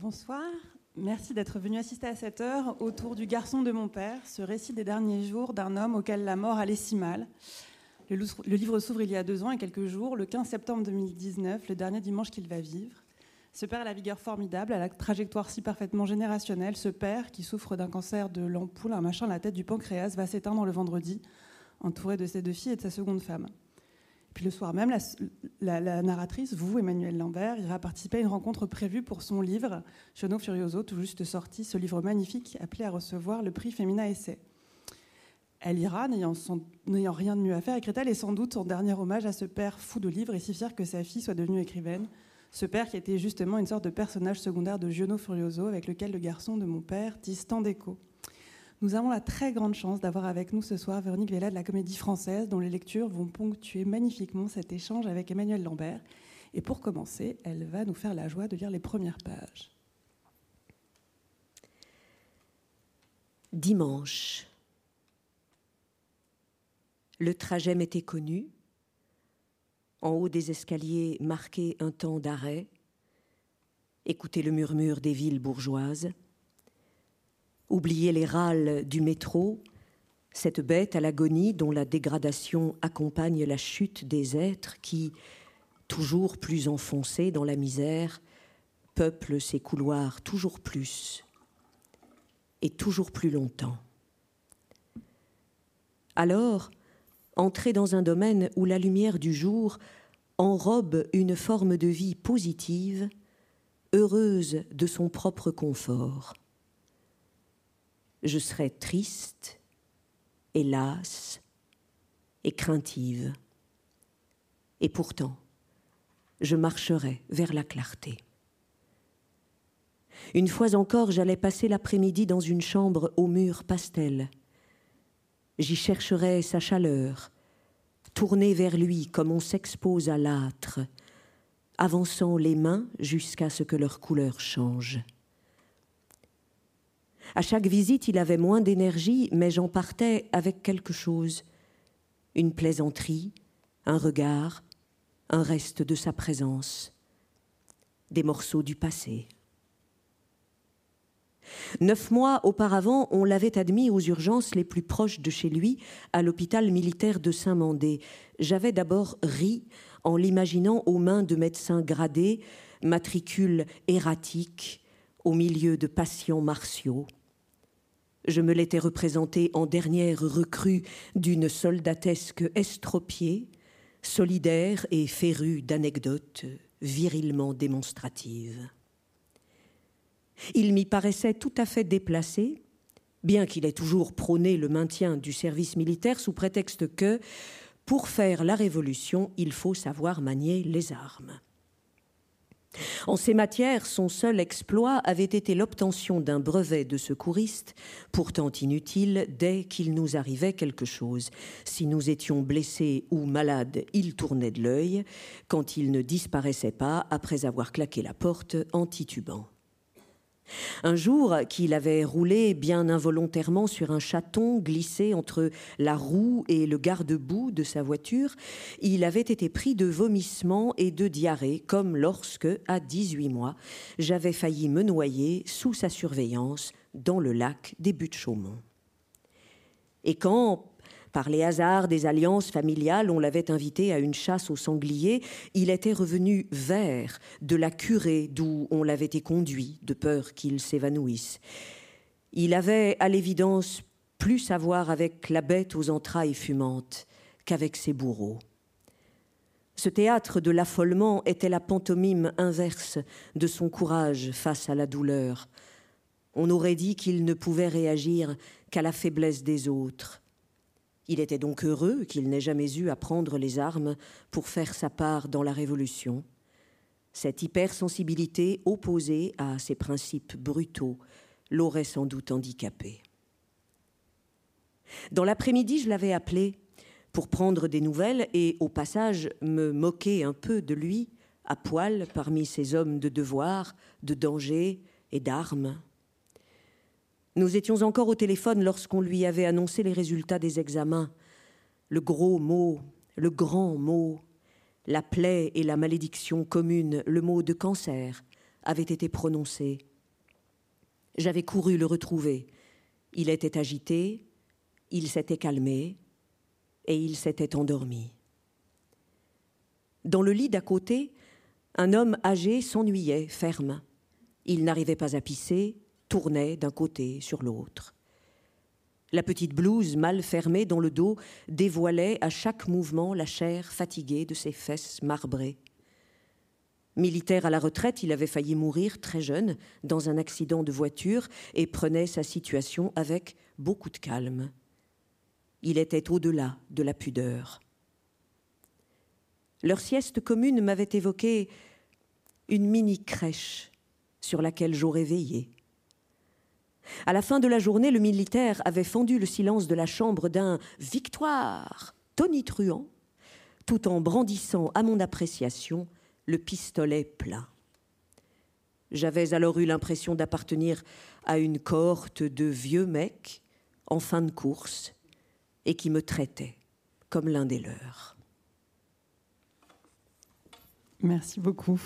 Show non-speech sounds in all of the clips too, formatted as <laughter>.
Bonsoir, merci d'être venu assister à cette heure autour du garçon de mon père, ce récit des derniers jours d'un homme auquel la mort allait si mal. Le, livre s'ouvre il y a deux ans et quelques jours, le 15 septembre 2019, le dernier dimanche qu'il va vivre. Ce père a la vigueur formidable, à la trajectoire si parfaitement générationnelle. Ce père, qui souffre d'un cancer de l'ampoule, un machin à la tête du pancréas, va s'éteindre le vendredi, entouré de ses deux filles et de sa seconde femme. Puis le soir même, la, narratrice, vous, Emmanuel Lambert, ira participer à une rencontre prévue pour son livre, Chono Furioso, tout juste sorti, ce livre magnifique appelé à recevoir le prix Femina Essai. Elle ira, n'ayant rien de mieux à faire, et sans doute son dernier hommage à ce père fou de livres et si fier que sa fille soit devenue écrivaine. Ce père qui était justement une sorte de personnage secondaire de Giono Furioso, avec lequel le garçon de mon père tisse tant d'écho. Nous avons la très grande chance d'avoir avec nous ce soir Véronique Vella de la Comédie Française, dont les lectures vont ponctuer magnifiquement cet échange avec Emmanuel Lambert. Et pour commencer, elle va nous faire la joie de lire les premières pages. Dimanche. Le trajet m'était connu. En haut des escaliers marqué un temps d'arrêt. Écouter le murmure des villes bourgeoises oublier les râles du métro, cette bête à l'agonie dont la dégradation accompagne la chute des êtres qui, toujours plus enfoncés dans la misère, peuplent ces couloirs toujours plus et toujours plus longtemps. Alors, entrer dans un domaine où la lumière du jour enrobe une forme de vie positive, heureuse de son propre confort je serais triste, hélas, et craintive. Et pourtant, je marcherais vers la clarté. Une fois encore, j'allais passer l'après-midi dans une chambre aux murs pastel. J'y chercherais sa chaleur, tournée vers lui comme on s'expose à l'âtre, avançant les mains jusqu'à ce que leur couleur change. À chaque visite, il avait moins d'énergie, mais j'en partais avec quelque chose. Une plaisanterie, un regard, un reste de sa présence, des morceaux du passé. Neuf mois auparavant, on l'avait admis aux urgences les plus proches de chez lui, à l'hôpital militaire de Saint-Mandé. J'avais d'abord ri en l'imaginant aux mains de médecins gradés, matricules erratiques, au milieu de patients martiaux. Je me l'étais représenté en dernière recrue d'une soldatesque estropiée, solidaire et férue d'anecdotes virilement démonstratives. Il m'y paraissait tout à fait déplacé, bien qu'il ait toujours prôné le maintien du service militaire sous prétexte que, pour faire la révolution, il faut savoir manier les armes. En ces matières, son seul exploit avait été l'obtention d'un brevet de secouriste, pourtant inutile dès qu'il nous arrivait quelque chose. Si nous étions blessés ou malades, il tournait de l'œil, quand il ne disparaissait pas après avoir claqué la porte en titubant. Un jour qu'il avait roulé bien involontairement sur un chaton glissé entre la roue et le garde-boue de sa voiture, il avait été pris de vomissements et de diarrhée, comme lorsque, à 18 mois, j'avais failli me noyer sous sa surveillance dans le lac des Buttes-Chaumont. Et quand, par les hasards des alliances familiales, on l'avait invité à une chasse au sanglier. Il était revenu vert de la curée d'où on l'avait été conduit, de peur qu'il s'évanouisse. Il avait, à l'évidence, plus à voir avec la bête aux entrailles fumantes qu'avec ses bourreaux. Ce théâtre de l'affolement était la pantomime inverse de son courage face à la douleur. On aurait dit qu'il ne pouvait réagir qu'à la faiblesse des autres, il était donc heureux qu'il n'ait jamais eu à prendre les armes pour faire sa part dans la Révolution. Cette hypersensibilité opposée à ses principes brutaux l'aurait sans doute handicapé. Dans l'après-midi, je l'avais appelé pour prendre des nouvelles et au passage me moquer un peu de lui, à poil parmi ces hommes de devoir, de danger et d'armes. Nous étions encore au téléphone lorsqu'on lui avait annoncé les résultats des examens. Le gros mot, le grand mot, la plaie et la malédiction commune, le mot de cancer, avaient été prononcés. J'avais couru le retrouver. Il était agité, il s'était calmé et il s'était endormi. Dans le lit d'à côté, un homme âgé s'ennuyait, ferme. Il n'arrivait pas à pisser, tournait d'un côté sur l'autre. La petite blouse mal fermée dans le dos dévoilait à chaque mouvement la chair fatiguée de ses fesses marbrées. Militaire à la retraite, il avait failli mourir très jeune dans un accident de voiture et prenait sa situation avec beaucoup de calme. Il était au-delà de la pudeur. Leur sieste commune m'avait évoqué une mini-crèche sur laquelle j'aurais veillé. À la fin de la journée, le militaire avait fendu le silence de la chambre d'un victoire tonitruant, tout en brandissant à mon appréciation le pistolet plein. J'avais alors eu l'impression d'appartenir à une cohorte de vieux mecs en fin de course et qui me traitaient comme l'un des leurs. Merci beaucoup.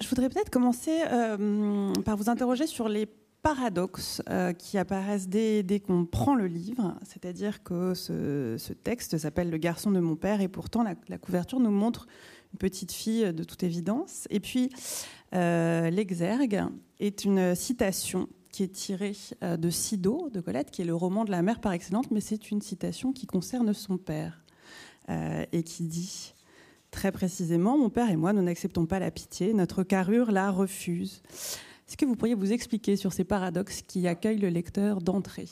Je voudrais peut-être commencer euh, par vous interroger sur les paradoxes euh, qui apparaissent dès, qu'on prend le livre, c'est-à-dire que ce, texte s'appelle Le garçon de mon père et pourtant la, couverture nous montre une petite fille de toute évidence. Et puis euh, l'exergue est une citation qui est tirée de Sido de Colette, qui est le roman de la mère par excellence, mais c'est une citation qui concerne son père et qui dit Très précisément, mon père et moi, nous n'acceptons pas la pitié. Notre carrure la refuse. Est-ce que vous pourriez vous expliquer sur ces paradoxes qui accueillent le lecteur d'entrée?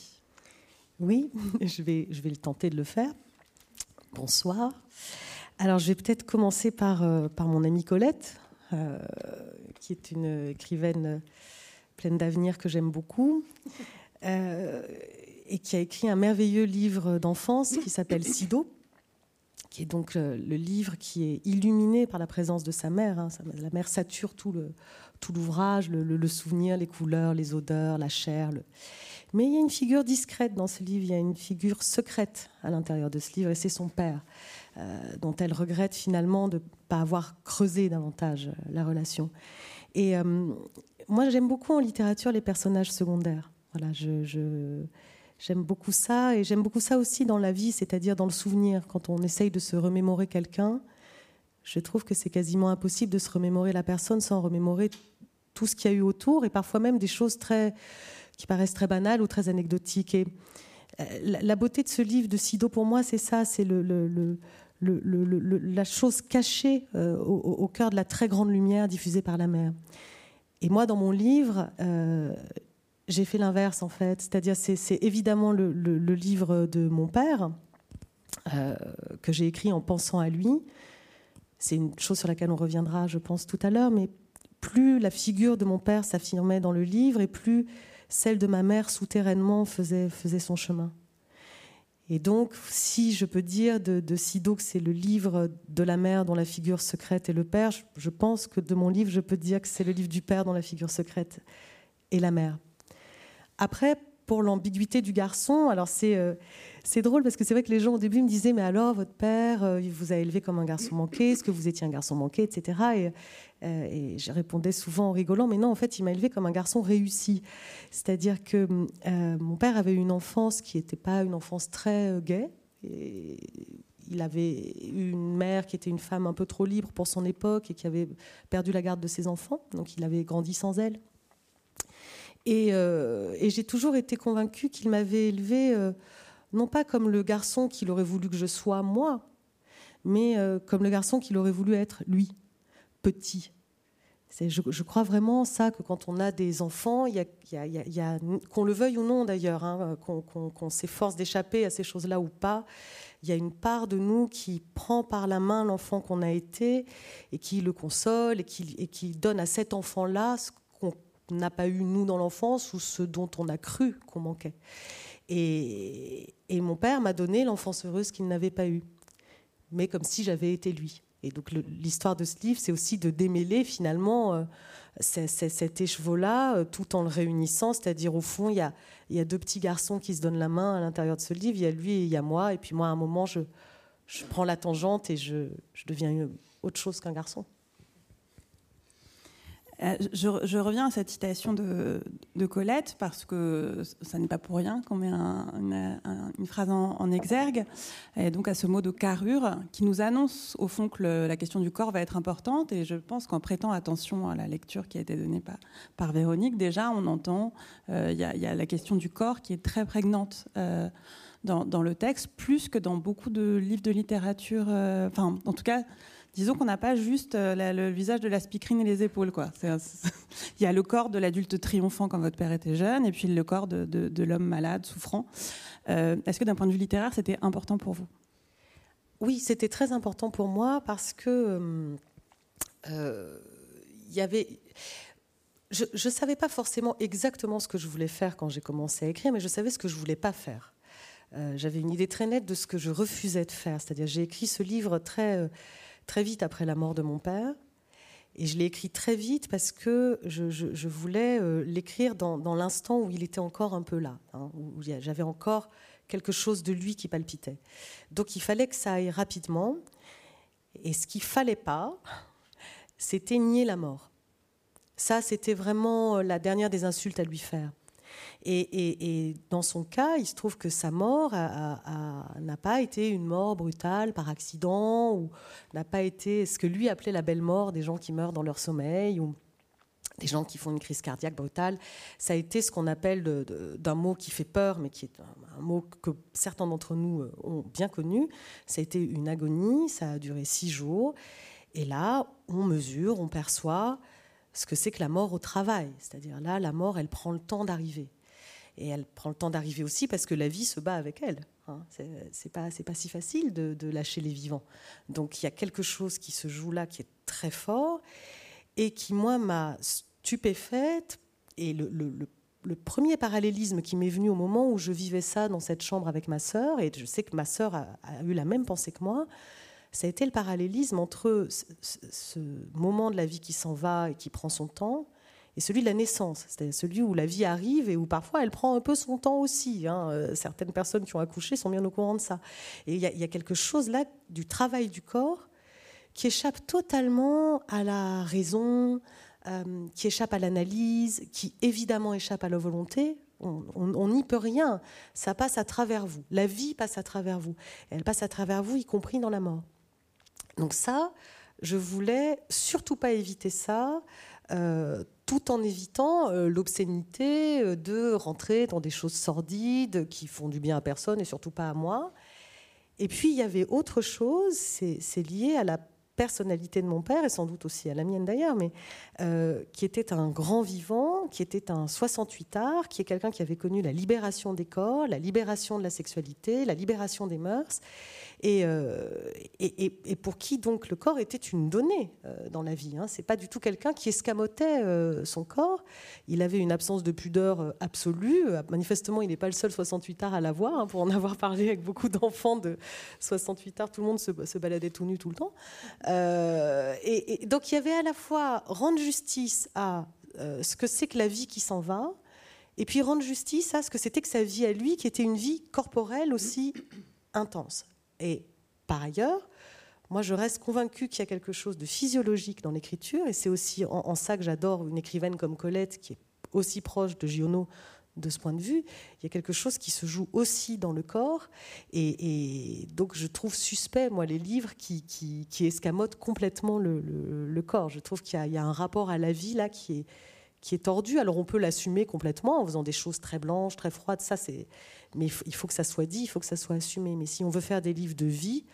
Oui, <laughs> je vais, je vais le tenter de le faire. Bonsoir. Alors, je vais peut-être commencer par, euh, par mon amie Colette, euh, qui est une écrivaine pleine d'avenir que j'aime beaucoup, euh, et qui a écrit un merveilleux livre d'enfance qui s'appelle Sido qui est donc le, livre qui est illuminé par la présence de sa mère. Hein. La mère sature tout l'ouvrage, le, souvenir, les couleurs, les odeurs, la chair. Mais il y a une figure discrète dans ce livre, il y a une figure secrète à l'intérieur de ce livre, et c'est son père, euh, dont elle regrette finalement de ne pas avoir creusé davantage euh, la relation. Et euh, moi, j'aime beaucoup en littérature les personnages secondaires. Voilà, je J'aime beaucoup ça et j'aime beaucoup ça aussi dans la vie, c'est-à-dire dans le souvenir. Quand on essaye de se remémorer quelqu'un, je trouve que c'est quasiment impossible de se remémorer la personne sans remémorer tout ce qu'il y a eu autour et parfois même des choses très, qui paraissent très banales ou très anecdotiques. Et euh, la, beauté de ce livre de Sido, pour moi, c'est ça, c'est la chose cachée euh, au, cœur de la très grande lumière diffusée par la mer. Et moi, dans mon livre, euh, j'ai fait l'inverse en fait. C'est-à-dire, c'est évidemment le, livre de mon père euh, que j'ai écrit en pensant à lui. C'est une chose sur laquelle on reviendra, je pense, tout à l'heure. Mais plus la figure de mon père s'affirmait dans le livre, et plus celle de ma mère souterrainement faisait, son chemin. Et donc, si je peux dire de Sido que c'est le livre de la mère dont la figure secrète est le père, je pense que de mon livre, je peux dire que c'est le livre du père dont la figure secrète est la mère. Après, pour l'ambiguïté du garçon, alors c'est euh, c'est drôle parce que c'est vrai que les gens au début me disaient mais alors votre père euh, il vous a élevé comme un garçon manqué, est-ce que vous étiez un garçon manqué, etc. Et, euh, et je répondais souvent en rigolant mais non en fait il m'a élevé comme un garçon réussi, c'est-à-dire que mon père avait une enfance qui n'était pas une enfance très. Et il avait une mère qui était une femme un peu trop libre pour son époque et qui avait perdu la garde de ses enfants, donc il avait grandi sans elle. Euh, et, j'ai toujours été convaincue qu'il m'avait élevée, euh, non pas comme le garçon qu'il aurait voulu que je sois moi, mais euh, comme le garçon qu'il aurait voulu être lui, petit. Je, crois vraiment ça, que quand on a des enfants, qu'on le veuille ou non d'ailleurs, hein, qu'on s'efforce d'échapper à ces choses-là ou pas, il y a une part de nous qui prend par la main l'enfant qu'on a été et qui le console et qui, et qui donne à cet enfant-là ce n'a pas eu, nous, dans l'enfance, ou ce dont on a cru qu'on manquait. Et, mon père m'a donné l'enfance heureuse qu'il n'avait pas eue, mais comme si j'avais été lui. Et donc l'histoire de ce livre, c'est aussi de démêler finalement euh, cet écheveau-là, euh, tout en le réunissant. C'est-à-dire, au fond, il y, a, y, a, deux petits garçons qui se donnent la main à l'intérieur de ce livre. Il y a lui et il y a moi. Et puis moi, à un moment, je, je prends la tangente et je, je deviens autre chose qu'un garçon. Euh, je, reviens à cette citation de, Colette parce que ça n'est pas pour rien qu'on met une, phrase en, exergue, et donc à ce mot de carrure qui nous annonce au fond que la question du corps va être importante. Et je pense qu'en prêtant attention à la lecture qui a été donnée par, Véronique, déjà on entend euh, il y, a la question du corps qui est très prégnante. Euh, dans, dans, le texte, plus que dans beaucoup de livres de littérature. enfin, en tout cas, disons qu'on n'a pas juste euh, le visage de la speakerine et les épaules. Quoi. <laughs> il y a le corps de l'adulte triomphant quand votre père était jeune, et puis le corps de, l'homme malade, souffrant. Euh, est-ce que d'un point de vue littéraire, c'était important pour vous? Oui, c'était très important pour moi parce que euh, il y avait. Je ne savais pas forcément exactement ce que je voulais faire quand j'ai commencé à écrire, mais je savais ce que je voulais pas faire. J'avais une idée très nette de ce que je refusais de faire. C'est-à-dire, j'ai écrit ce livre très très vite après la mort de mon père. Et je l'ai écrit très vite parce que je, voulais euh, l'écrire dans, l'instant où il était encore un peu là, hein, où j'avais encore quelque chose de lui qui palpitait. Donc il fallait que ça aille rapidement. Et ce qu'il fallait pas, <laughs> c'était nier la mort. Ça, c'était vraiment la dernière des insultes à lui faire. Et, dans son cas, il se trouve que sa mort n'a pas été une mort brutale par accident, ou n'a pas été ce que lui appelait la belle mort des gens qui meurent dans leur sommeil, ou des gens qui font une crise cardiaque brutale. Ça a été ce qu'on appelle d'un mot qui fait peur, mais qui est un, mot que certains d'entre nous euh, ont bien connu. Ça a été une agonie, ça a duré six jours. Et là, on mesure, on perçoit ce que c'est que la mort au travail. C'est-à-dire là, la mort, elle prend le temps d'arriver. Et elle prend le temps d'arriver aussi parce que la vie se bat avec elle. Hein. C'est pas, pas si facile de, lâcher les vivants. Donc il y a quelque chose qui se joue là qui est très fort et qui, moi, m'a stupéfaite. Et le, premier parallélisme qui m'est venu au moment où je vivais ça dans cette chambre avec ma sœur, et je sais que ma sœur a, eu la même pensée que moi, ça a été le parallélisme entre ce moment de la vie qui s'en va et qui prend son temps et celui de la naissance, c'est-à-dire celui où la vie arrive et où parfois elle prend un peu son temps aussi. Hein. Euh, certaines personnes qui ont accouché sont bien au courant de ça. Et il y, a quelque chose là du travail du corps qui échappe totalement à la raison, euh, qui échappe à l'analyse, qui évidemment échappe à la volonté. On n'y peut rien. Ça passe à travers vous. La vie passe à travers vous. elle passe à travers vous, y compris dans la mort. Donc ça, je voulais surtout pas éviter ça. Euh, tout en évitant euh, l'obscénité euh, de rentrer dans des choses sordides qui font du bien à personne et surtout pas à moi. Et puis il y avait autre chose, c'est lié à la personnalité de mon père, et sans doute aussi à la mienne d'ailleurs, mais qui était un grand vivant, qui était un 68 art, qui est quelqu'un qui avait connu la libération des corps, la libération de la sexualité, la libération des mœurs, euh, et, pour qui donc le corps était une donnée euh, dans la vie. Hein. C'est pas du tout quelqu'un qui escamotait euh, son corps. Il avait une absence de pudeur absolue. Manifestement, il n'est pas le seul 68 art à l'avoir. Hein, pour en avoir parlé avec beaucoup d'enfants de 68 art, tout le monde se, se baladait tout nu tout le temps. et, donc il y avait à la fois rendre justice à ce que c'est que la vie qui s'en va, et puis rendre justice à ce que c'était que sa vie à lui, qui était une vie corporelle aussi intense. Et par ailleurs, moi, je reste convaincue qu'il y a quelque chose de physiologique dans l'écriture, et c'est aussi en, ça que j'adore une écrivaine comme Colette, qui est aussi proche de Giono de ce point de vue. Il y a quelque chose qui se joue aussi dans le corps, et, donc je trouve suspect, moi, les livres qui, escamotent complètement le, corps. Je trouve qu'il y, a un rapport à la vie là qui est, qui est tordu. Alors on peut l'assumer complètement en faisant des choses très blanches, très froides, ça c'est mais il faut que ça soit dit, il faut que ça soit assumé. Mais si on veut faire des livres de vie,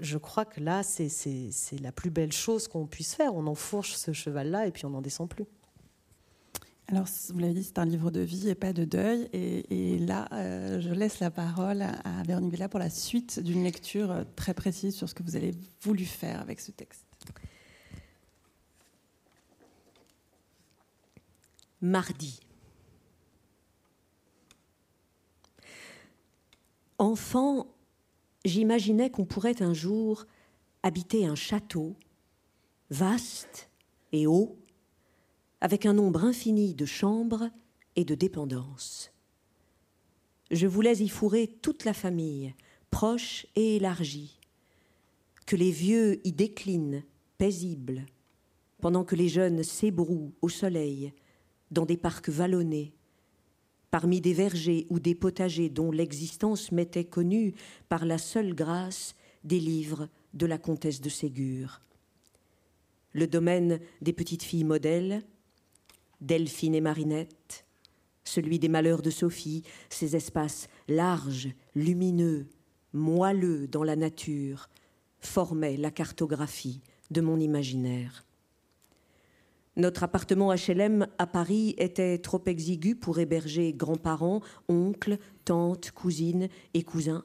je crois que là, c'est la plus belle chose qu'on puisse faire. On enfourche ce cheval-là et puis on n'en descend plus. Alors, vous l'avez dit, c'est un livre de vie et pas de deuil. Et, là, euh, je laisse la parole à Véronique Villa pour la suite d'une lecture très précise sur ce que vous avez voulu faire avec ce texte. Mardi. Enfant, j'imaginais qu'on pourrait un jour habiter un château, vaste et haut, avec un nombre infini de chambres et de dépendances. Je voulais y fourrer toute la famille, proche et élargie, que les vieux y déclinent, paisibles, pendant que les jeunes s'ébrouent au soleil dans des parcs vallonnés, parmi des vergers ou des potagers dont l'existence m'était connue par la seule grâce des livres de la comtesse de Ségur. Le domaine des petites filles modèles, Delphine et Marinette, celui des malheurs de Sophie, ces espaces larges, lumineux, moelleux dans la nature, formaient la cartographie de mon imaginaire. Notre appartement HLM à Paris était trop exigu pour héberger grands-parents, oncles, tantes, cousines et cousins.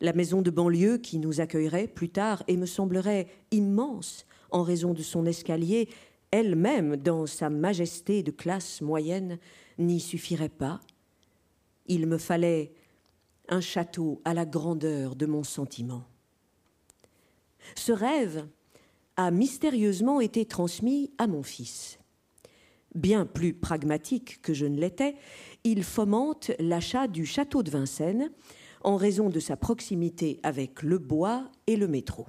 La maison de banlieue qui nous accueillerait plus tard et me semblerait immense en raison de son escalier, elle-même dans sa majesté de classe moyenne, n'y suffirait pas. Il me fallait un château à la grandeur de mon sentiment. Ce rêve a mystérieusement été transmis à mon fils. Bien plus pragmatique que je ne l'étais, il fomente l'achat du château de Vincennes en raison de sa proximité avec le bois et le métro.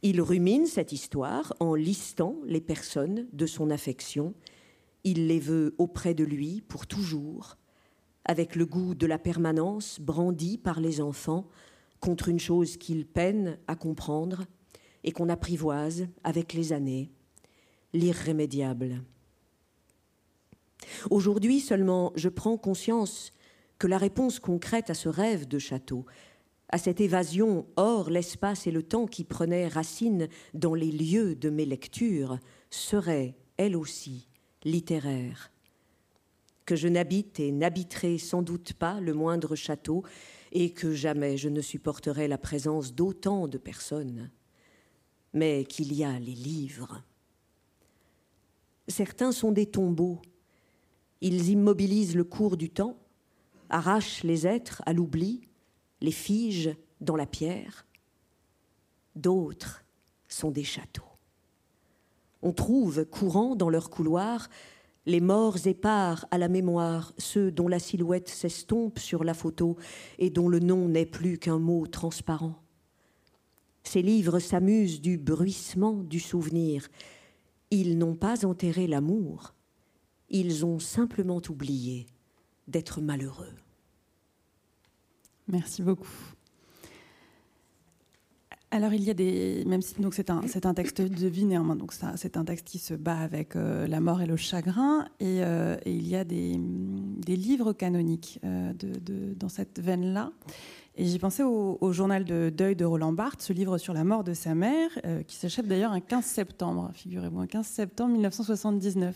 Il rumine cette histoire en listant les personnes de son affection. Il les veut auprès de lui pour toujours, avec le goût de la permanence brandi par les enfants contre une chose qu'ils peinent à comprendre et qu'on apprivoise avec les années, l'irrémédiable. Aujourd'hui seulement, je prends conscience que la réponse concrète à ce rêve de château, à cette évasion hors l'espace et le temps qui prenait racine dans les lieux de mes lectures, serait, elle aussi, littéraire. Que je n'habite et n'habiterai sans doute pas le moindre château, et que jamais je ne supporterai la présence d'autant de personnes mais qu'il y a les livres. Certains sont des tombeaux. Ils immobilisent le cours du temps, arrachent les êtres à l'oubli, les figent dans la pierre. D'autres sont des châteaux. On trouve courant dans leurs couloirs les morts épars à la mémoire, ceux dont la silhouette s'estompe sur la photo et dont le nom n'est plus qu'un mot transparent. Ces livres s'amusent du bruissement du souvenir. Ils n'ont pas enterré l'amour, ils ont simplement oublié d'être malheureux. Merci beaucoup. Alors il y a des, même si donc c'est un, un texte de vie néanmoins, donc c'est un texte qui se bat avec euh, la mort et le chagrin, et, euh, il y a des, des livres canoniques euh, de, dans cette veine-là. Et j'y pensais au, journal de deuil de Roland Barthes, ce livre sur la mort de sa mère, euh, qui s'achève d'ailleurs un 15 septembre, figurez-vous, un 15 septembre 1979.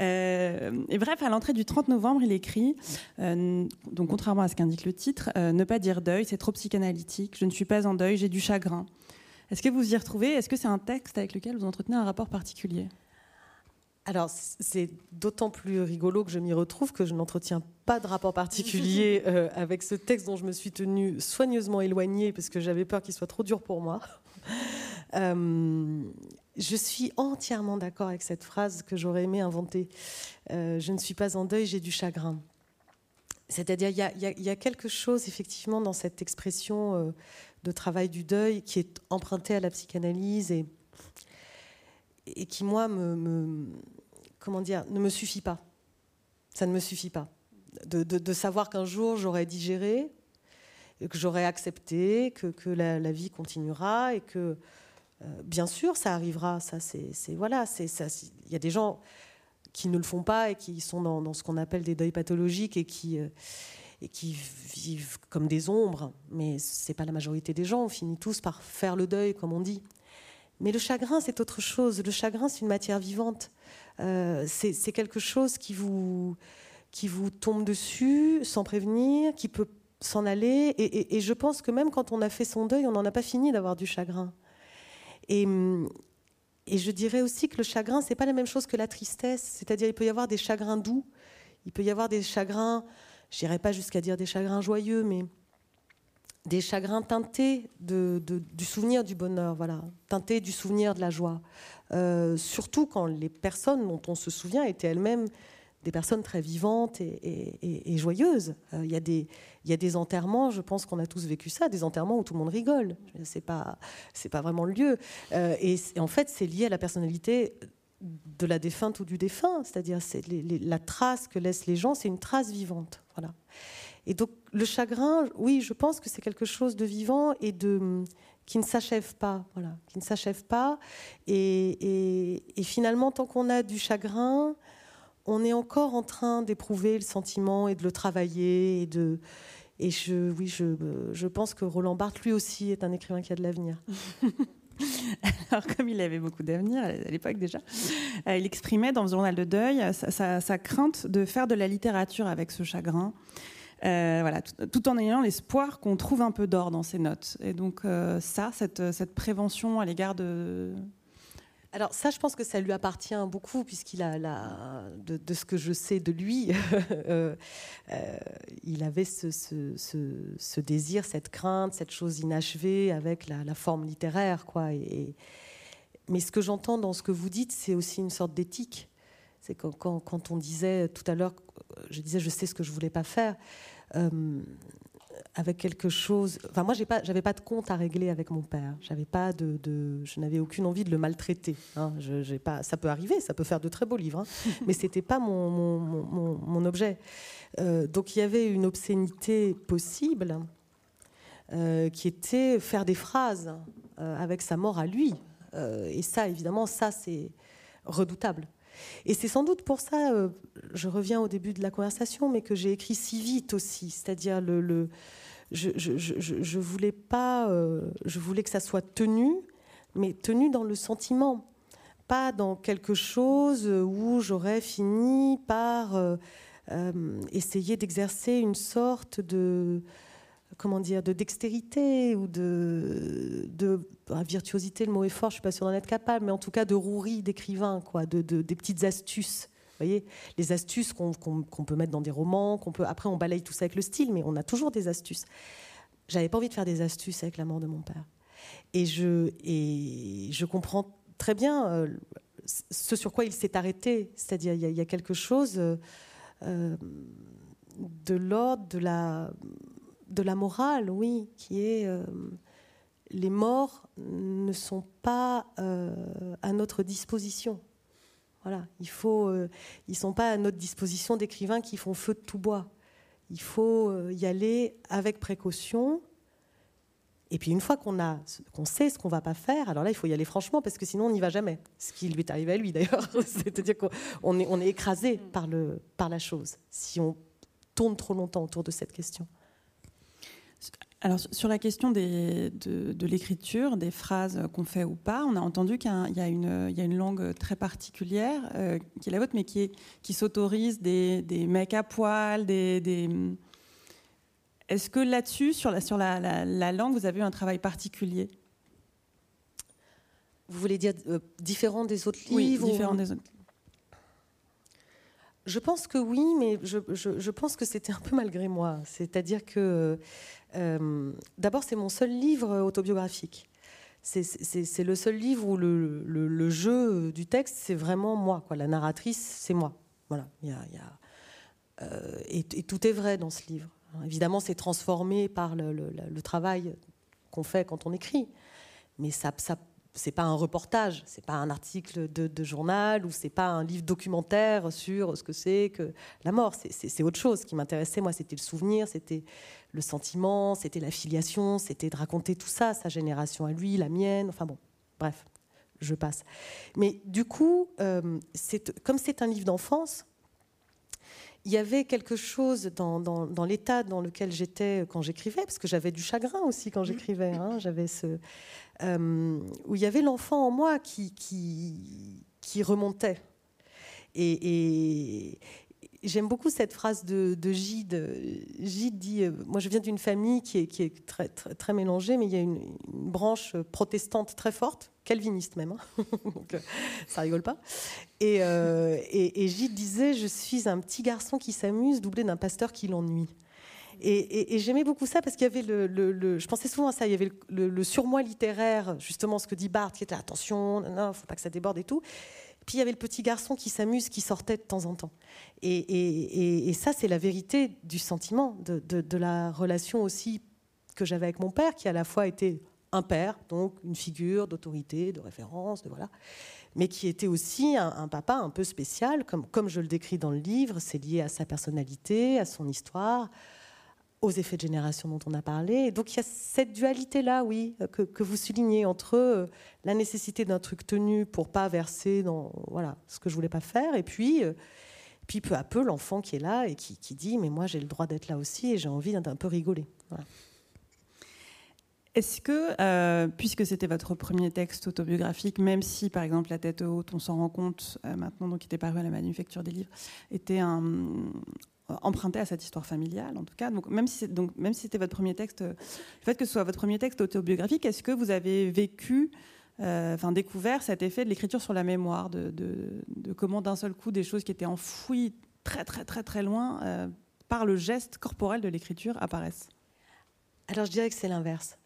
Euh, et bref, à l'entrée du 30 novembre, il écrit, euh, donc contrairement à ce qu'indique le titre, ne pas dire deuil, c'est trop psychanalytique, je ne suis pas en deuil, j'ai du chagrin. Est-ce que vous y retrouvez? Est-ce que c'est un texte avec lequel vous entretenez un rapport particulier? Alors, c'est d'autant plus rigolo que je m'y retrouve que je n'entretiens pas de rapport particulier <laughs> euh, avec ce texte dont je me suis tenue soigneusement éloignée parce que j'avais peur qu'il soit trop dur pour moi. <laughs> Euh, je suis entièrement d'accord avec cette phrase que j'aurais aimé inventer. Euh, je ne suis pas en deuil, j'ai du chagrin. C'est-à-dire, il y, y, a quelque chose effectivement dans cette expression de travail du deuil qui est empruntée à la psychanalyse et et qui, moi, me, comment dire, ne me suffit pas. Ça ne me suffit pas. De, savoir qu'un jour, j'aurai digéré, que j'aurai accepté, que, la, vie continuera et que, euh, bien sûr, ça arrivera. Ça, c'est, voilà. Il y a des gens qui ne le font pas et qui sont dans, ce qu'on appelle des deuils pathologiques et qui euh, et qui vivent comme des ombres. Mais c'est pas la majorité des gens. On finit tous par faire le deuil, comme on dit. Mais le chagrin, c'est autre chose. Le chagrin, c'est une matière vivante. Euh, c'est quelque chose qui vous, qui vous tombe dessus sans prévenir, qui peut s'en aller. Et, je pense que même quand on a fait son deuil, on n'en a pas fini d'avoir du chagrin. Et, et, je dirais aussi que le chagrin, c'est pas la même chose que la tristesse. C'est-à-dire, il peut y avoir des chagrins doux, il peut y avoir des chagrins, je n'irai pas jusqu'à dire des chagrins joyeux, mais des chagrins teintés du souvenir du bonheur, voilà, teintés du souvenir de la joie. Euh, surtout quand les personnes dont on se souvient étaient elles-mêmes des personnes très vivantes et, joyeuses. Des, il y a des enterrements, je pense qu'on a tous vécu ça, des enterrements où tout le monde rigole. C'est pas, pas vraiment le lieu. et, en fait, c'est lié à la personnalité de la défunte ou du défunt, c'est-à-dire c'est la trace que laissent les gens, c'est une trace vivante. Voilà. Et donc le chagrin, oui, je pense que c'est quelque chose de vivant et de qui ne s'achève pas, voilà, qui ne s'achève pas. Et, finalement, tant qu'on a du chagrin, on est encore en train d'éprouver le sentiment et de le travailler et je, oui, je pense que Roland Barthes, lui aussi, est un écrivain qui a de l'avenir. <laughs> Alors, comme il avait beaucoup d'avenir à l'époque déjà, euh, il exprimait dans le journal de deuil sa, crainte de faire de la littérature avec ce chagrin. Euh, voilà, tout, en ayant l'espoir qu'on trouve un peu d'or dans ses notes. Et donc euh, ça, cette, cette, prévention à l'égard de, alors ça, je pense que ça lui appartient beaucoup, puisqu'il a, de, ce que je sais de lui, <laughs> euh, euh, il avait ce, désir, cette crainte, cette chose inachevée avec la, forme littéraire. Mais ce que j'entends dans ce que vous dites, c'est aussi une sorte d'éthique. C'est quand, quand, on disait tout à l'heure, je disais, je sais ce que je voulais pas faire. Euh, avec quelque chose. Enfin, moi, j'ai pas, j'avais pas de compte à régler avec mon père. J'avais pas de, je n'avais aucune envie de le maltraiter. Hein. Je, j'ai pas, ça peut arriver, ça peut faire de très beaux livres, hein. <laughs> mais c'était pas mon, mon, mon, objet. Euh, donc, il y avait une obscénité possible euh, qui était faire des phrases euh, avec sa mort à lui. et ça, évidemment, ça, c'est redoutable. Et c'est sans doute pour ça, je reviens au début de la conversation, mais que j'ai écrit si vite aussi, c'est-à-dire le, je, voulais pas, euh, je voulais que ça soit tenu, mais tenu dans le sentiment, pas dans quelque chose où j'aurais fini par euh, euh, essayer d'exercer une sorte de comment dire de dextérité ou de, ah, virtuosité le mot est fort je suis pas sûre d'en être capable mais en tout cas de rouerie d'écrivain quoi de, des petites astuces voyez, les astuces qu'on peut mettre dans des romans, qu'on peut. Après, on balaye tout ça avec le style, mais on a toujours des astuces. J'avais pas envie de faire des astuces avec la mort de mon père. Et je, comprends très bien euh, ce sur quoi il s'est arrêté. C'est-à-dire, il, y, a quelque chose euh, de l'ordre de la, de la morale, oui, qui est. Euh, les morts ne sont pas à notre disposition. Voilà, il faut, euh, sont pas à notre disposition d'écrivains qui font feu de tout bois. Il faut euh, y aller avec précaution. Et puis une fois qu'on sait ce qu'on va pas faire, alors là il faut y aller franchement parce que sinon on n'y va jamais. Ce qui lui est arrivé à lui d'ailleurs, <laughs> c'est-à-dire qu'on est, on est écrasé par par la chose si on tourne trop longtemps autour de cette question. Alors sur la question de, l'écriture, des phrases qu'on fait ou pas, on a entendu qu'il y, a une langue très particulière euh, qui est la vôtre, mais qui, s'autorise des, mecs à poil, des... Est-ce que là-dessus, sur, la, langue, vous avez eu un travail particulier? Vous voulez dire euh, différent des autres livres Oui, différent des autres. Je pense que oui, mais je pense que c'était un peu malgré moi. C'est-à-dire que euh, d'abord, c'est mon seul livre autobiographique. C'est le seul livre où le, jeu du texte, c'est vraiment moi. La narratrice, c'est moi. Voilà. Euh, et, tout est vrai dans ce livre. Évidemment, c'est transformé par le, travail qu'on fait quand on écrit. Mais ça c'est pas un reportage, c'est pas un article de, journal ou c'est pas un livre documentaire sur ce que c'est que la mort. C'est autre chose qui m'intéressait. Moi, c'était le souvenir, c'était le sentiment, c'était la filiation, c'était de raconter tout ça, sa génération à lui, la mienne. Enfin bon, bref, je passe. Mais du coup, euh, comme c'est un livre d'enfance, il y avait quelque chose dans, l'état dans lequel j'étais quand j'écrivais, parce que j'avais du chagrin aussi quand j'écrivais. Hein, j'avais ce, euh, où il y avait l'enfant en moi qui, remontait. Et, j'aime beaucoup cette phrase de, Gide. Gide dit, euh, moi je viens d'une famille qui est, très, mélangée, mais il y a une, branche protestante très forte, calviniste même, hein. <laughs> Donc, euh, ça rigole pas. Et, et, Gide disait, je suis un petit garçon qui s'amuse doublé d'un pasteur qui l'ennuie. Et, j'aimais beaucoup ça parce qu'il y avait le, Je pensais souvent à ça. Il y avait le, surmoi littéraire, justement, ce que dit Barthes, qui était attention, il ne faut pas que ça déborde et tout. Puis il y avait le petit garçon qui s'amuse, qui sortait de temps en temps. Et, ça, c'est la vérité du sentiment, de, la relation aussi que j'avais avec mon père, qui à la fois était un père, donc une figure d'autorité, de référence, de voilà, mais qui était aussi un, papa un peu spécial, comme, comme je le décris dans le livre. C'est lié à sa personnalité, à son histoire, aux effets de génération dont on a parlé. donc il y a cette dualité-là, oui, que, vous soulignez entre euh, la nécessité d'un truc tenu pour pas verser dans voilà ce que je voulais pas faire, et puis euh, puis peu à peu l'enfant qui est là et qui, dit mais moi j'ai le droit d'être là aussi et j'ai envie d'un peu rigoler. Est-ce que, euh, puisque c'était votre premier texte autobiographique, même si par exemple La tête haute, on s'en rend compte maintenant, donc qui était paru à la Manufacture des livres, était un, emprunté à cette histoire familiale, en tout cas. Donc, même si, donc, même si c'était votre premier texte, euh, le fait que ce soit votre premier texte autobiographique, est-ce que vous avez vécu, euh, enfin découvert cet effet de l'écriture sur la mémoire, de, comment d'un seul coup des choses qui étaient enfouies très très très très loin par le geste corporel de l'écriture apparaissent? Alors je dirais que c'est l'inverse.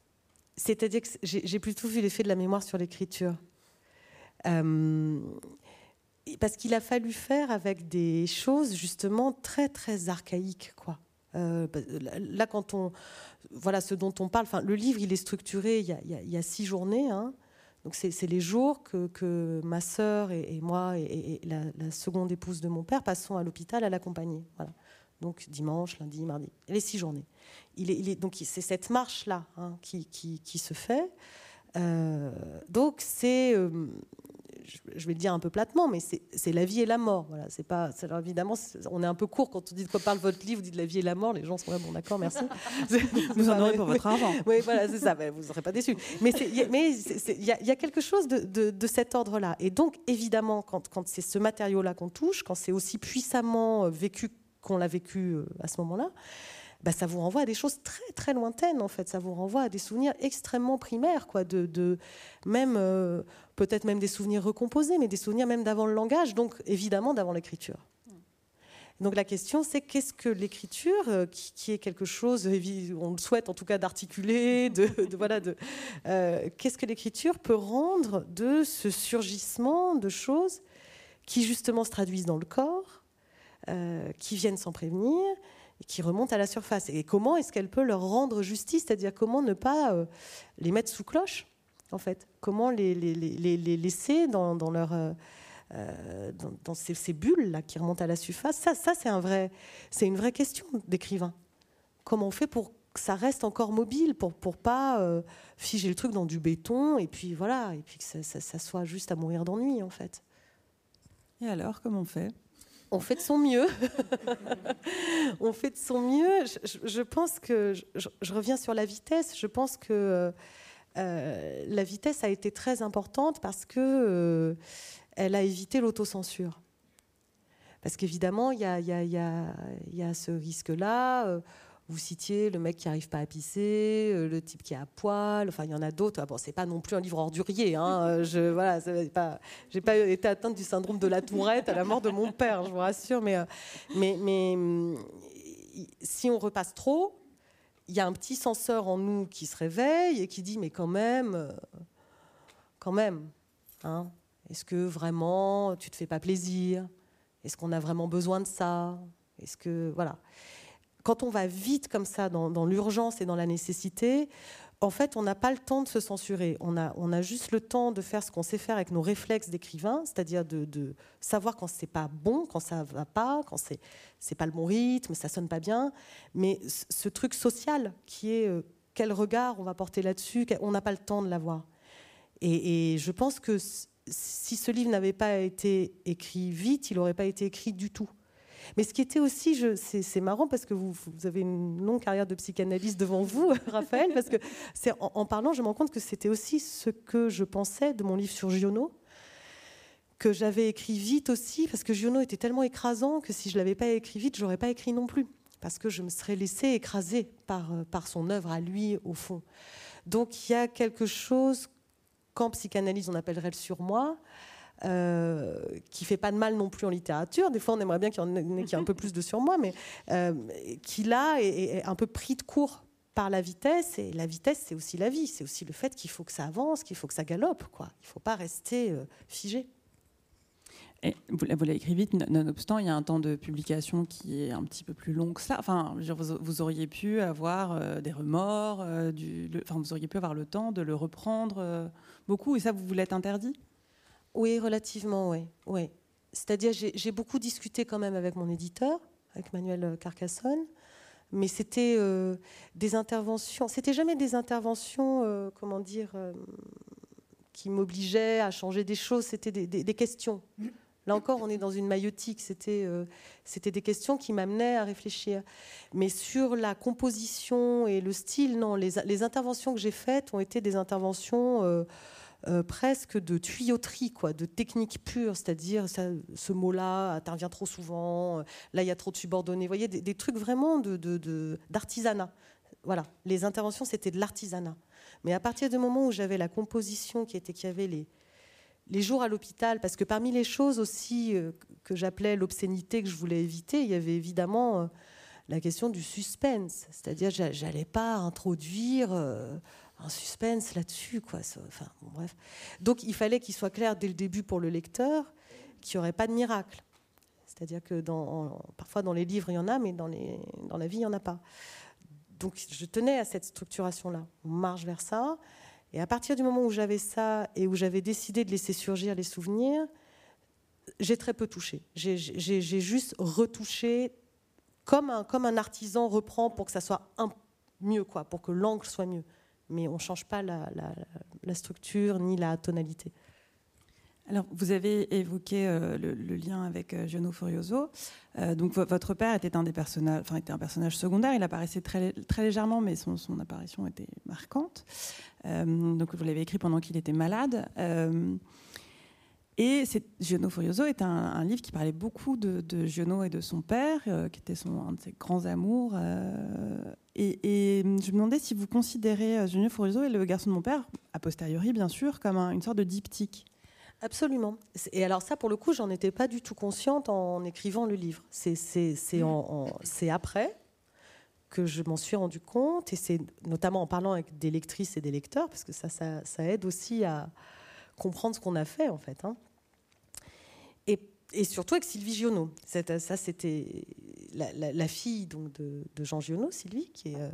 C'est-à-dire que j'ai plutôt vu l'effet de la mémoire sur l'écriture parce qu'il a fallu faire avec des choses justement très très archaïques, quoi. Euh, bah, là, quand on, voilà ce dont on parle. Le livre, il est structuré. Il y a, six journées. Hein. Donc, c'est les jours que, ma sœur et, moi et, la, seconde épouse de mon père passons à l'hôpital à l'accompagner. Donc, dimanche, lundi, mardi. Les six journées. Donc, c'est cette marche-là hein, qui, qui, se fait. Euh, donc, c'est. Euh, je vais le dire un peu platement, mais c'est la vie et la mort. Voilà, c'est pas, évidemment, on est un peu court quand on dit de quoi parle votre livre, vous dites la vie et la mort, les gens sont là, bon d'accord, merci. <laughs> vous en aurez pour votre argent. oui, voilà, c'est ça, vous ne serez pas déçus. Mais il y, a quelque chose de, cet ordre-là. Et donc, évidemment, quand, quand c'est ce matériau-là qu'on touche, quand c'est aussi puissamment euh, vécu qu'on l'a vécu euh, à ce moment-là, bah, ça vous renvoie à des choses très très lointaines en fait. Ça vous renvoie à des souvenirs extrêmement primaires, quoi, de, de même euh, peut-être même des souvenirs recomposés, mais des souvenirs même d'avant le langage, donc évidemment d'avant l'écriture. Donc la question, c'est qu'est-ce que l'écriture, euh, qui, est quelque chose, on le souhaite en tout cas d'articuler, <laughs> de, voilà, de, euh, qu'est-ce que l'écriture peut rendre de ce surgissement de choses qui justement se traduisent dans le corps, qui viennent sans prévenir, qui remontent à la surface? Et comment est-ce qu'elle peut leur rendre justice? C'est-à-dire comment ne pas euh, les mettre sous cloche, en fait Comment les, les, les, les laisser dans, dans leur... Euh, euh, dans, ces, bulles là qui remontent à la surface, ça, ça c'est un vrai, une vraie question d'écrivain. Comment on fait pour que ça reste encore mobile, pour pour pas figer le truc dans du béton et puis voilà, et puis que ça, ça, ça soit juste à mourir d'ennui en fait? Et alors, comment on fait? On fait de son mieux. <laughs> on fait de son mieux. Je, pense que, je, reviens sur la vitesse, je pense que euh, la vitesse a été très importante parce que euh, elle a évité l'autocensure. Parce qu'évidemment, il y, y a, ce risque-là. Euh, vous citiez le mec qui n'arrive pas à pisser, le type qui est à poil, enfin il y en a d'autres. Ah bon, c'est pas non plus un livre ordurier. Hein. Je voilà, pas, pas été atteinte du syndrome de la Tourette à la mort de mon père, je vous rassure. Mais, mais si on repasse trop, il y a un petit censeur en nous qui se réveille et qui dit mais quand même, quand même, hein, est-ce que vraiment tu te fais pas plaisir? Est-ce qu'on a vraiment besoin de ça? Est-ce que voilà. Quand on va vite comme ça dans, l'urgence et dans la nécessité, en fait, on n'a pas le temps de se censurer. On a, juste le temps de faire ce qu'on sait faire avec nos réflexes d'écrivain, c'est-à-dire de, savoir quand c'est pas bon, quand ça va pas, quand c'est pas le bon rythme, ça sonne pas bien. Mais ce truc social qui est euh, quel regard on va porter là-dessus, on n'a pas le temps de l'avoir. Et je pense que si ce livre n'avait pas été écrit vite, il n'aurait pas été écrit du tout. Mais ce qui était aussi, c'est marrant parce que vous, avez une longue carrière de psychanalyste devant vous, <laughs> Raphaël, parce que en, parlant, je me rends compte que c'était aussi ce que je pensais de mon livre sur Giono, que j'avais écrit vite aussi, parce que Giono était tellement écrasant que si je l'avais pas écrit vite, je n'aurais pas écrit non plus, parce que je me serais laissée écraser par, par son œuvre à lui, au fond. Donc il y a quelque chose qu'en psychanalyse on appellerait le surmoi, euh, qui fait pas de mal non plus en littérature. Des fois, on aimerait bien qu'il y en ait, un peu plus de sur moi, mais euh, qui là est, un peu pris de court par la vitesse. Et la vitesse, c'est aussi la vie. C'est aussi le fait qu'il faut que ça avance, qu'il faut que ça galope. Quoi. Il ne faut pas rester euh, figé. Et vous, l'avez écrit vite, nonobstant, il y a un temps de publication qui est un petit peu plus long que ça. Enfin, vous, auriez pu avoir euh, des remords, enfin, vous auriez pu avoir le temps de le reprendre beaucoup, et ça, vous vous l'êtes interdit? Oui, relativement, oui. oui. C'est-à-dire, j'ai beaucoup discuté quand même avec mon éditeur, avec Manuel Carcassonne, mais c'était euh, des interventions. C'était jamais des interventions, euh, comment dire, euh, qui m'obligeaient à changer des choses. C'était des, questions. Là encore, on est dans une maïotique. C'était des questions qui m'amenaient à réfléchir. Mais sur la composition et le style, non. Les interventions que j'ai faites ont été des interventions euh, presque de tuyauterie, quoi, de technique pure, c'est-à-dire ce mot-là intervient trop souvent, euh, là il y a trop de subordonnés, vous voyez, des, trucs vraiment d'artisanat. De, voilà, les interventions c'était de l'artisanat. Mais à partir du moment où j'avais la composition qui était qu'il y avait les, les jours à l'hôpital, parce que parmi les choses aussi euh, que j'appelais l'obscénité que je voulais éviter, il y avait évidemment la question du suspense, c'est-à-dire j'allais pas introduire un suspense là-dessus, quoi. Enfin, bref. Donc, il fallait qu'il soit clair dès le début pour le lecteur qu'il n'y aurait pas de miracle. C'est-à-dire que parfois dans les livres, il y en a, mais dans, la vie, il n'y en a pas. Donc, je tenais à cette structuration-là. On marche vers ça. Et à partir du moment où j'avais ça et où j'avais décidé de laisser surgir les souvenirs, j'ai très peu touché. J'ai juste retouché comme un, artisan reprend pour que ça soit mieux, quoi, pour que l'angle soit mieux mais on ne change pas la, structure ni la tonalité. Alors, vous avez évoqué euh, le, lien avec euh, Giono Furioso. Euh, donc, votre père était un des personnages, enfin, était un personnage secondaire. Il apparaissait très, très légèrement, mais son, son apparition était marquante. donc, vous l'avez écrit pendant qu'il était malade. Et Giono Furioso est un, livre qui parlait beaucoup de, Giono et de son père, euh, qui était son, un de ses grands amours. Euh, et, je me demandais si vous considérez euh, Giono Furioso et le garçon de mon père, a posteriori bien sûr, comme une sorte de diptyque. Absolument. Et alors ça, pour le coup, j'en étais pas du tout consciente en écrivant le livre. C'est après que je m'en suis rendu compte, et c'est notamment en parlant avec des lectrices et des lecteurs, parce que ça aide aussi à comprendre ce qu'on a fait en fait. Hein et surtout avec Sylvie Giono. Ça, c'était la, fille donc, de, Jean Giono, Sylvie, qui est euh,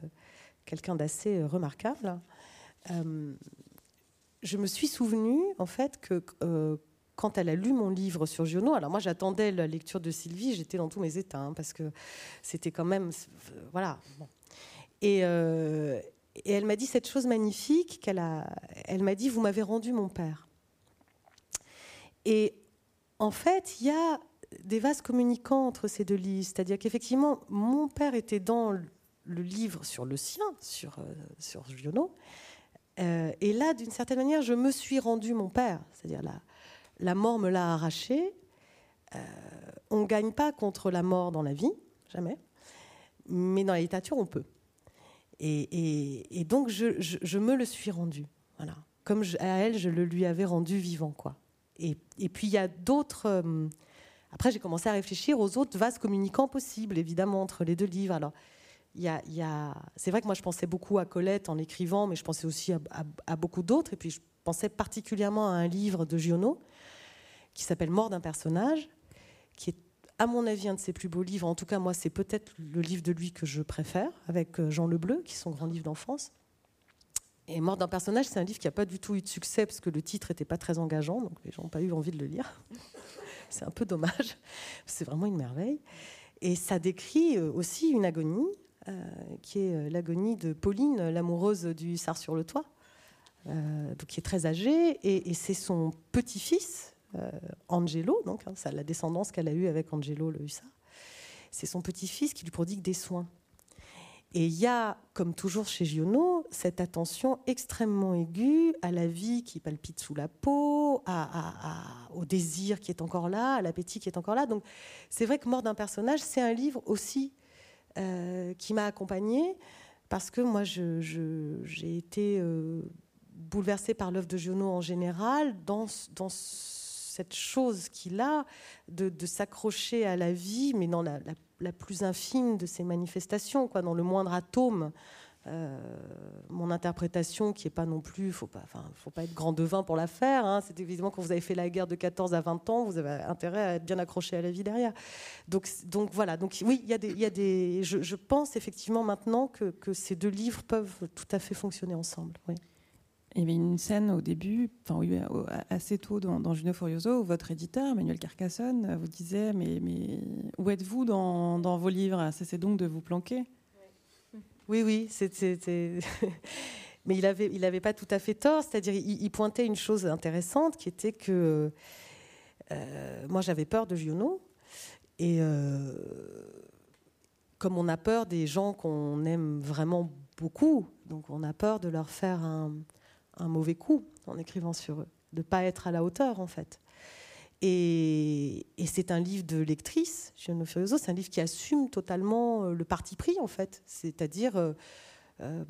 quelqu'un d'assez euh, remarquable. Euh, je me suis souvenue, en fait, que quand elle a lu mon livre sur Giono, alors moi j'attendais la lecture de Sylvie, j'étais dans tous mes états, hein, parce que c'était quand même. Voilà. Et, et, elle m'a dit cette chose magnifique qu'elle a. Elle m'a dit Vous m'avez rendu mon père. Et en fait, il y a des vases communicants entre ces deux livres. C'est-à-dire qu'effectivement, mon père était dans le livre sur le sien, sur, euh, sur Giono. Euh, et là, d'une certaine manière, je me suis rendu mon père. C'est-à-dire la, la mort me l'a arraché. Euh, on ne gagne pas contre la mort dans la vie, jamais. Mais dans la littérature, on peut. Et, donc, je, me le suis rendu. Voilà. Comme à elle, je le lui avais rendu vivant, quoi. Et, puis il y a d'autres. Euh, après, j'ai commencé à réfléchir aux autres vases communicants possibles, évidemment, entre les deux livres. Alors, il y a, c'est vrai que moi, je pensais beaucoup à Colette en écrivant, mais je pensais aussi à, beaucoup d'autres. Et puis, je pensais particulièrement à un livre de Giono qui s'appelle Mort d'un personnage, qui est, à mon avis, un de ses plus beaux livres. En tout cas, moi, c'est peut-être le livre de lui que je préfère, avec euh, Jean Lebleu, qui est son grand livre d'enfance. Et Mort d'un personnage, c'est un livre qui n'a pas du tout eu de succès parce que le titre n'était pas très engageant, donc les gens n'ont pas eu envie de le lire. <laughs> c'est un peu dommage. C'est vraiment une merveille. Et ça décrit euh, aussi une agonie, euh, qui est euh, l'agonie de Pauline, l'amoureuse du Sar sur le toit, donc qui est très âgée, et, c'est son petit-fils, Angelo, donc hein, la descendance qu'elle a eue avec Angelo le hussard. C'est son petit-fils qui lui prodigue des soins. Et il y a, comme toujours chez Giono, cette attention extrêmement aiguë à la vie qui palpite sous la peau, au désir qui est encore là, à l'appétit qui est encore là. Donc c'est vrai que Mort d'un personnage, c'est un livre aussi euh, qui m'a accompagnée parce que moi j'ai été euh, bouleversée par l'œuvre de Giono en général dans, cette chose qu'il a de, s'accrocher à la vie, mais dans la, la, plus infime de ses manifestations, quoi, dans le moindre atome. Euh, mon interprétation, qui est pas non plus, faut pas, faut pas être grand devin pour la faire. Hein. C'est évidemment quand vous avez fait la guerre de 14 à 20 ans, vous avez intérêt à être bien accroché à la vie derrière. Donc, donc voilà. Donc oui, il y a des, y a des. Je, pense effectivement maintenant que, que, ces deux livres peuvent tout à fait fonctionner ensemble. Il y avait une scène au début, enfin assez tôt dans, Juno Furioso, où votre éditeur, Emmanuel Carcassonne, vous disait Mais, où êtes-vous dans, vos livres? C'est donc de vous planquer oui, oui, c'était. <laughs> Mais il n'avait avait pas tout à fait tort, c'est-à-dire il, pointait une chose intéressante qui était que euh, moi j'avais peur de Giono et euh, comme on a peur des gens qu'on aime vraiment beaucoup, donc on a peur de leur faire un, un mauvais coup en écrivant sur eux, de ne pas être à la hauteur en fait. Et, c'est un livre de lectrice, Giono Furioso, c'est un livre qui assume totalement euh, le parti pris, en fait. C'est-à-dire, euh, euh,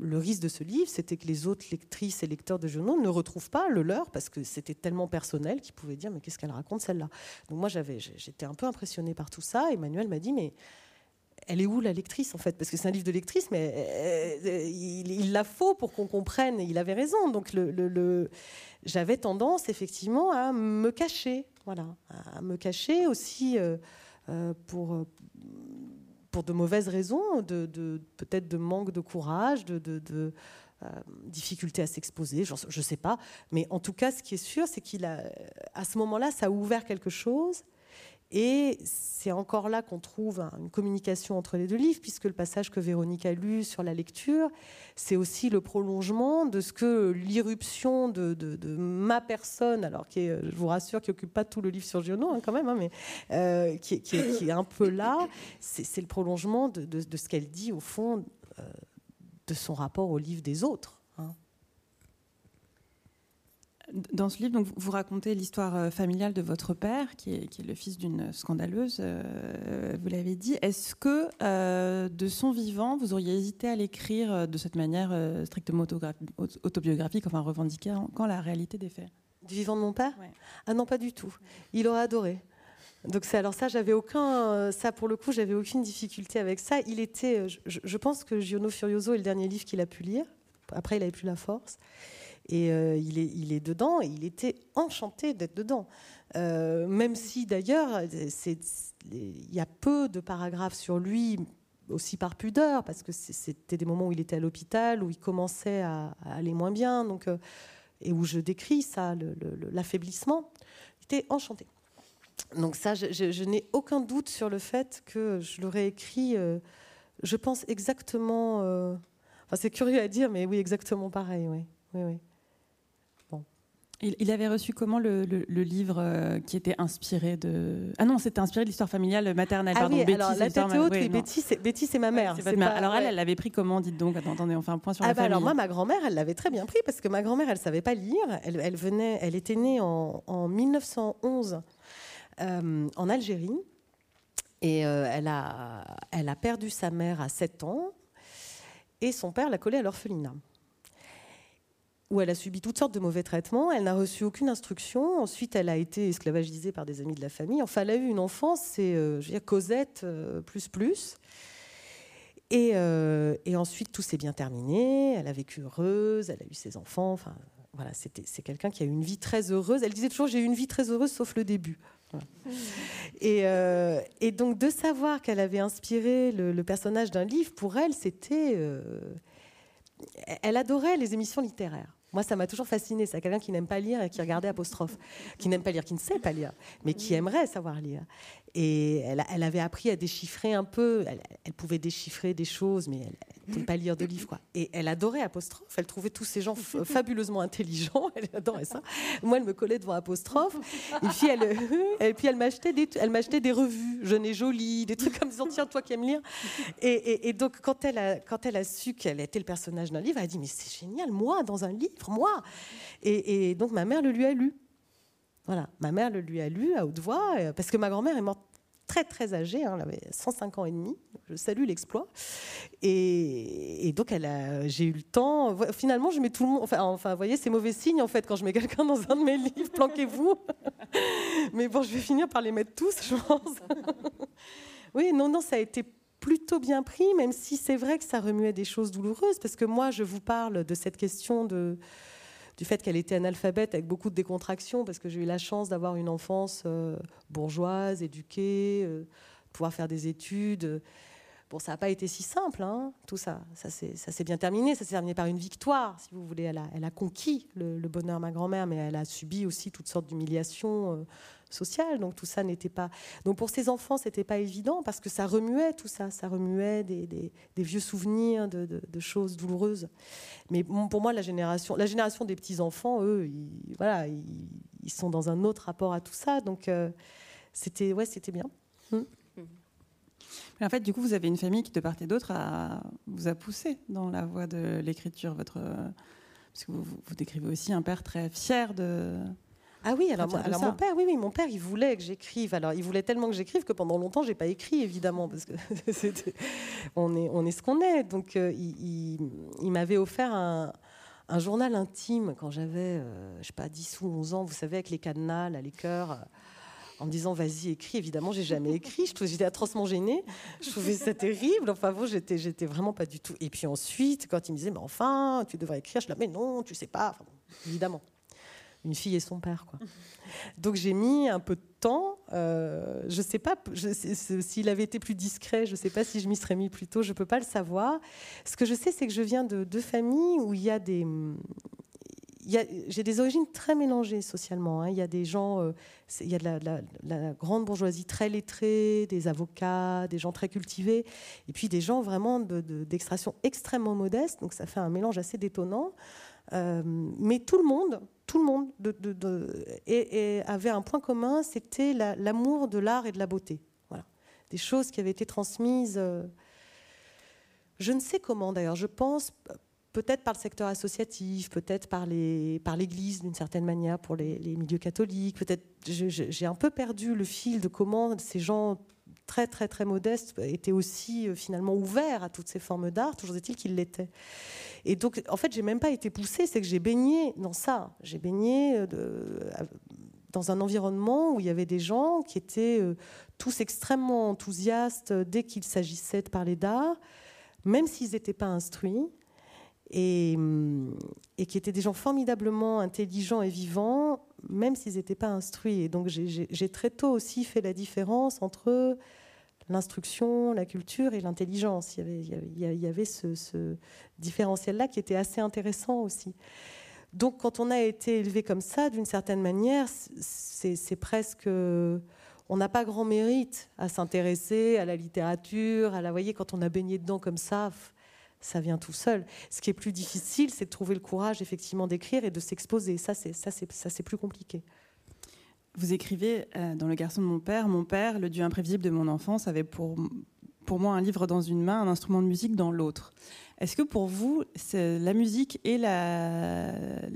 le risque de ce livre, c'était que les autres lectrices et lecteurs de Giono ne retrouvent pas le leur, parce que c'était tellement personnel qu'ils pouvaient dire, mais qu'est-ce qu'elle raconte celle-là? Donc moi, j'étais un peu impressionnée par tout ça. Emmanuel m'a dit, mais elle est où la lectrice en fait? Parce que c'est un livre de lectrice, mais il, la faut pour qu'on comprenne. Il avait raison. Donc j'avais tendance effectivement à me cacher, voilà, à me cacher aussi euh, euh, pour, euh, pour de mauvaises raisons, de, peut-être de manque de courage, de, de difficulté à s'exposer, je ne sais pas. Mais en tout cas, ce qui est sûr, c'est qu'il a, à ce moment-là, ça a ouvert quelque chose et c'est encore là qu'on trouve une communication entre les deux livres, puisque le passage que Véronique a lu sur la lecture, c'est aussi le prolongement de ce que l'irruption de, ma personne, alors qui je vous rassure, qui n'occupe pas tout le livre sur Giono hein, quand même, hein, mais euh, qui, est, un peu là, c'est le prolongement de, ce qu'elle dit au fond euh, de son rapport au livre des autres. Dans ce livre, donc, vous racontez l'histoire euh, familiale de votre père, qui est, le fils d'une scandaleuse, euh, vous l'avez dit. Est-ce que, euh, de son vivant, vous auriez hésité à l'écrire de cette manière strictement autobiographique, enfin revendiquée, quand la réalité des faits? Du vivant de mon père? Ah non, pas du tout. Il aurait adoré. Donc c'est alors ça, j'avais aucun, ça pour le coup, j'avais aucune difficulté avec ça. Il était, je, je pense que Giono Furioso est le dernier livre qu'il a pu lire. Après, il n'avait plus la force. Et euh, il, est, il est dedans et il était enchanté d'être dedans. Euh, même si d'ailleurs, il y a peu de paragraphes sur lui, aussi par pudeur, parce que c'était des moments où il était à l'hôpital, où il commençait à, aller moins bien, donc, euh, et où je décris ça, l'affaiblissement. Il était enchanté. Donc ça, je, n'ai aucun doute sur le fait que je l'aurais écrit, je pense exactement... enfin, c'est curieux à dire, mais oui, exactement pareil. Oui, oui, oui. Il, avait reçu comment le, livre euh, qui était inspiré de... Ah non, c'était inspiré de l'histoire familiale maternelle. Ah oui, alors la tête haute, oui, Betty, c'est ma mère. alors elle, elle l'avait pris comment, dites donc? Attendez, on fait un point sur ah la bah famille. Alors moi, ma grand-mère, elle l'avait très bien pris parce que ma grand-mère, elle savait pas lire. Elle, venait, elle était née en, 1911 euh, en Algérie et euh, elle, a, elle a perdu sa mère à 7 ans et son père l'a collée à l'orphelinat où elle a subi toutes sortes de mauvais traitements. Elle n'a reçu aucune instruction. Ensuite, elle a été esclavagisée par des amis de la famille. Enfin, elle a eu une enfance, c'est euh, Cosette euh, plus plus. Et, euh, et ensuite, tout s'est bien terminé. Elle a vécu heureuse, elle a eu ses enfants. Enfin, voilà, c'est quelqu'un qui a eu une vie très heureuse. Elle disait toujours j'ai eu une vie très heureuse sauf le début. Et, et, donc de savoir qu'elle avait inspiré le, le personnage d'un livre, pour elle, c'était... elle adorait les émissions littéraires. Moi, ça m'a toujours fasciné. C'est quelqu'un qui n'aime pas lire et qui regardait apostrophe, qui n'aime pas lire, qui ne sait pas lire, mais qui aimerait savoir lire. Et elle, avait appris à déchiffrer un peu. Elle, pouvait déchiffrer des choses, mais elle ne pouvait pas lire de livres. Quoi. Et elle adorait apostrophe. Elle trouvait tous ces gens fabuleusement intelligents. <laughs> Elle adorait ça. Moi, elle me collait devant apostrophe. Et puis, elle, <laughs> et puis elle m'achetait des, elle m'achetait des revues, Jeune et Jolie, des trucs comme ça. Tiens, toi qui aimes lire. Et, donc, quand elle, a, quand elle a su qu'elle était le personnage d'un livre, elle a dit Mais c'est génial, moi, dans un livre moi. Et, donc ma mère le lui a lu. Voilà, ma mère le lui a lu à haute voix, euh, parce que ma grand-mère est morte très très âgée, hein, elle avait 105 ans et demi, je salue l'exploit. Et, donc j'ai eu le temps, finalement je mets tout le monde, enfin, enfin vous voyez c'est mauvais signe en fait quand je mets quelqu'un dans un de mes livres, planquez-vous. <laughs> Mais bon je vais finir par les mettre tous je pense. <laughs> oui non non ça a été plutôt bien pris, même si c'est vrai que ça remuait des choses douloureuses, parce que moi je vous parle de cette question de du fait qu'elle était analphabète avec beaucoup de décontraction, parce que j'ai eu la chance d'avoir une enfance euh, bourgeoise, éduquée, euh, pouvoir faire des études. Bon, ça n'a pas été si simple, hein, tout ça. Ça s'est bien terminé. Ça s'est terminé par une victoire, si vous voulez. Elle a, conquis le, bonheur, ma grand-mère, mais elle a subi aussi toutes sortes d'humiliations. Euh, sociale. Donc tout ça n'était pas. Donc pour ces enfants, c'était pas évident parce que ça remuait tout ça, ça remuait des, vieux souvenirs de, choses douloureuses. Mais pour moi, la génération, la génération des petits enfants, eux, ils, voilà, ils, sont dans un autre rapport à tout ça. Donc euh, c'était, ouais, c'était bien. Mais en fait, du coup, vous avez une famille qui, de part et d'autre, vous a poussé dans la voie de l'écriture. Votre, parce que vous, vous décrivez aussi un père très fier de, ah oui, alors, mon père, oui, oui, mon père, il voulait que j'écrive. Alors, il voulait tellement que j'écrive que pendant longtemps, j'ai pas écrit, évidemment, parce que <laughs> on est, on est ce qu'on est. Donc, euh, il, m'avait offert un, journal intime quand j'avais, euh, je sais pas, 10 ou 11 ans. Vous savez, avec les cadenas, les cœurs. Euh, en me disant vas-y écris évidemment j'ai jamais écrit je j'étais atrocement gênée je trouvais ça terrible enfin bon j'étais j'étais vraiment pas du tout et puis ensuite quand il me disait mais enfin tu devrais écrire je la mais non tu sais pas évidemment une fille et son père. Quoi. <laughs> Donc j'ai mis un peu de temps. Euh, je ne sais pas s'il avait été plus discret, je ne sais pas si je m'y serais mis plus tôt, je ne peux pas le savoir. Ce que je sais, c'est que je viens de deux familles où il y a des... J'ai des origines très mélangées socialement. Hein. Il y a des gens, euh, il y a de la, grande bourgeoisie très lettrée, des avocats, des gens très cultivés, et puis des gens vraiment d'extraction extrêmement modeste. Donc ça fait un mélange assez détonnant. Euh, mais tout le monde, tout le monde avait un point commun, c'était l'amour de l'art et de la beauté. Voilà. Des choses qui avaient été transmises, euh, je ne sais comment d'ailleurs, je pense peut-être par le secteur associatif, peut-être par l'Église d'une certaine manière, pour les, les milieux catholiques. Peut-être j'ai un peu perdu le fil de comment ces gens très très très modestes étaient aussi euh, finalement ouverts à toutes ces formes d'art. Toujours est-il qu'ils l'étaient. Et donc, en fait, j'ai même pas été poussée, c'est que j'ai baigné dans ça. J'ai baigné euh, dans un environnement où il y avait des gens qui étaient euh, tous extrêmement enthousiastes dès qu'il s'agissait de parler d'art, même s'ils n'étaient pas instruits, et, et, qui étaient des gens formidablement intelligents et vivants, même s'ils n'étaient pas instruits. Et donc, j'ai très tôt aussi fait la différence entre l'instruction, la culture et l'intelligence. Il y avait, il y avait, ce, différentiel-là qui était assez intéressant aussi. Donc quand on a été élevé comme ça, d'une certaine manière, c'est presque... On n'a pas grand mérite à s'intéresser à la littérature, à la... voyez, quand on a baigné dedans comme ça, ça vient tout seul. Ce qui est plus difficile, c'est de trouver le courage effectivement d'écrire et de s'exposer. Ça, c'est plus compliqué. Vous écrivez euh, dans Le garçon de mon père, mon père, le dieu imprévisible de mon enfance, avait pour, pour moi un livre dans une main, un instrument de musique dans l'autre. Est-ce que pour vous, la musique et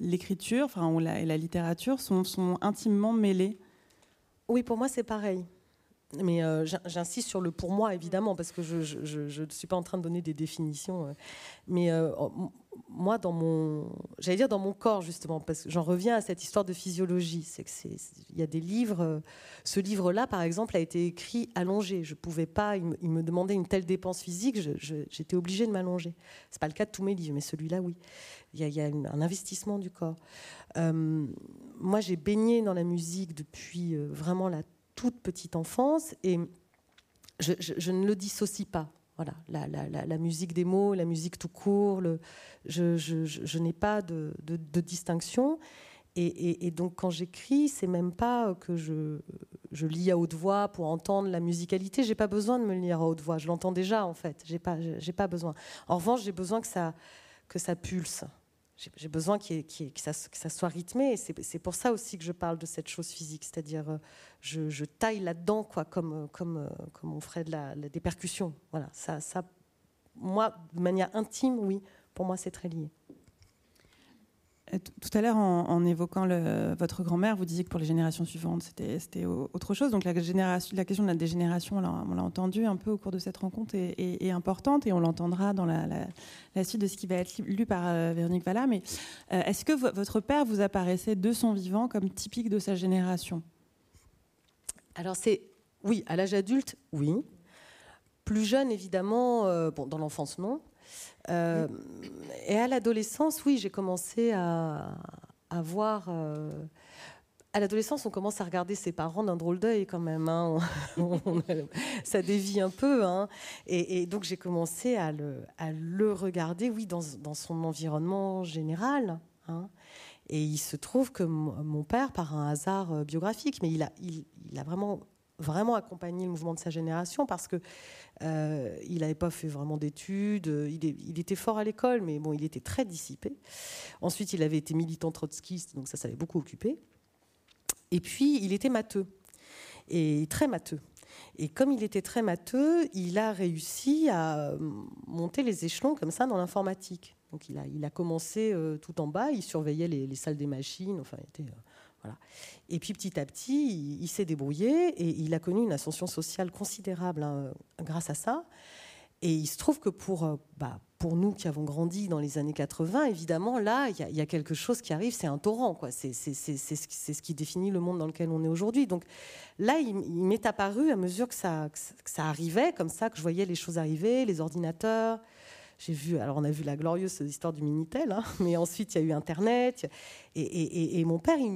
l'écriture, enfin, la, et la littérature sont, sont intimement mêlées? Oui, pour moi, c'est pareil. Mais euh, j'insiste sur le pour moi, évidemment, parce que je ne suis pas en train de donner des définitions. Euh. mais moi, dans mon, j'allais dire dans mon corps justement, parce que j'en reviens à cette histoire de physiologie. C'est que il y a des livres. Ce livre-là, par exemple, a été écrit allongé. Je pouvais pas. Il me, demandait une telle dépense physique, j'étais obligée de m'allonger. C'est pas le cas de tous mes livres, mais celui-là, oui. Il y a, un investissement du corps. Euh, moi, j'ai baigné dans la musique depuis euh, vraiment la toute petite enfance et je, ne le dissocie pas. Voilà, la, musique des mots, la musique tout court, je, n'ai pas de, distinction. Et, donc quand j'écris, c'est même pas que je, lis à haute voix pour entendre la musicalité. J'ai pas besoin de me lire à haute voix. Je l'entends déjà en fait. J'ai pas, j'ai pas besoin. En revanche, j'ai besoin que ça, que ça pulse. J'ai besoin que, ça, soit rythmé. C'est pour ça aussi que je parle de cette chose physique, c'est-à-dire euh, je, taille là-dedans, quoi, comme, comme, euh, comme on ferait de la, des percussions. Voilà, ça, ça, moi, de manière intime, oui, pour moi, c'est très lié. Tout à l'heure, en, évoquant votre grand-mère, vous disiez que pour les générations suivantes, c'était autre chose. Donc la, question de la dégénération, on l'a entendu un peu au cours de cette rencontre, est, importante et on l'entendra dans la, suite de ce qui va être lu par euh, Véronique Valla. Mais euh, est-ce que votre père vous apparaissait de son vivant comme typique de sa génération? Alors c'est oui, à l'âge adulte, oui. Plus jeune, évidemment, euh, bon, dans l'enfance, non. Euh, et à l'adolescence, oui, j'ai commencé à, voir. Euh, à l'adolescence, on commence à regarder ses parents d'un drôle d'œil quand même. Hein. <laughs> ça dévie un peu. Hein. Et, donc j'ai commencé à le, regarder, oui, dans, son environnement général. Hein. Et il se trouve que mon père, par un hasard biographique, mais il a vraiment vraiment accompagné le mouvement de sa génération parce que euh, il n'avait pas fait vraiment d'études. Il, était fort à l'école, mais bon, il était très dissipé. Ensuite, il avait été militant trotskiste, donc ça, ça beaucoup occupé. Et puis, il était matheux et très matheux. Et comme il était très matheux, il a réussi à monter les échelons comme ça dans l'informatique. Donc il a, commencé euh, tout en bas, il surveillait les, salles des machines, enfin il était, euh, et puis petit à petit, il, s'est débrouillé et il a connu une ascension sociale considérable hein, grâce à ça. Et il se trouve que pour, euh, bah, pour nous qui avons grandi dans les années 80, évidemment, là, il y, a quelque chose qui arrive, c'est un torrent. Quoi. C'est, ce qui définit le monde dans lequel on est aujourd'hui. Donc là, il, m'est apparu à mesure que ça, que ça arrivait, comme ça, que je voyais les choses arriver, les ordinateurs, j'ai vu, alors on a vu la glorieuse histoire du Minitel, hein, <laughs> mais ensuite il y a eu Internet. Et, mon père, il,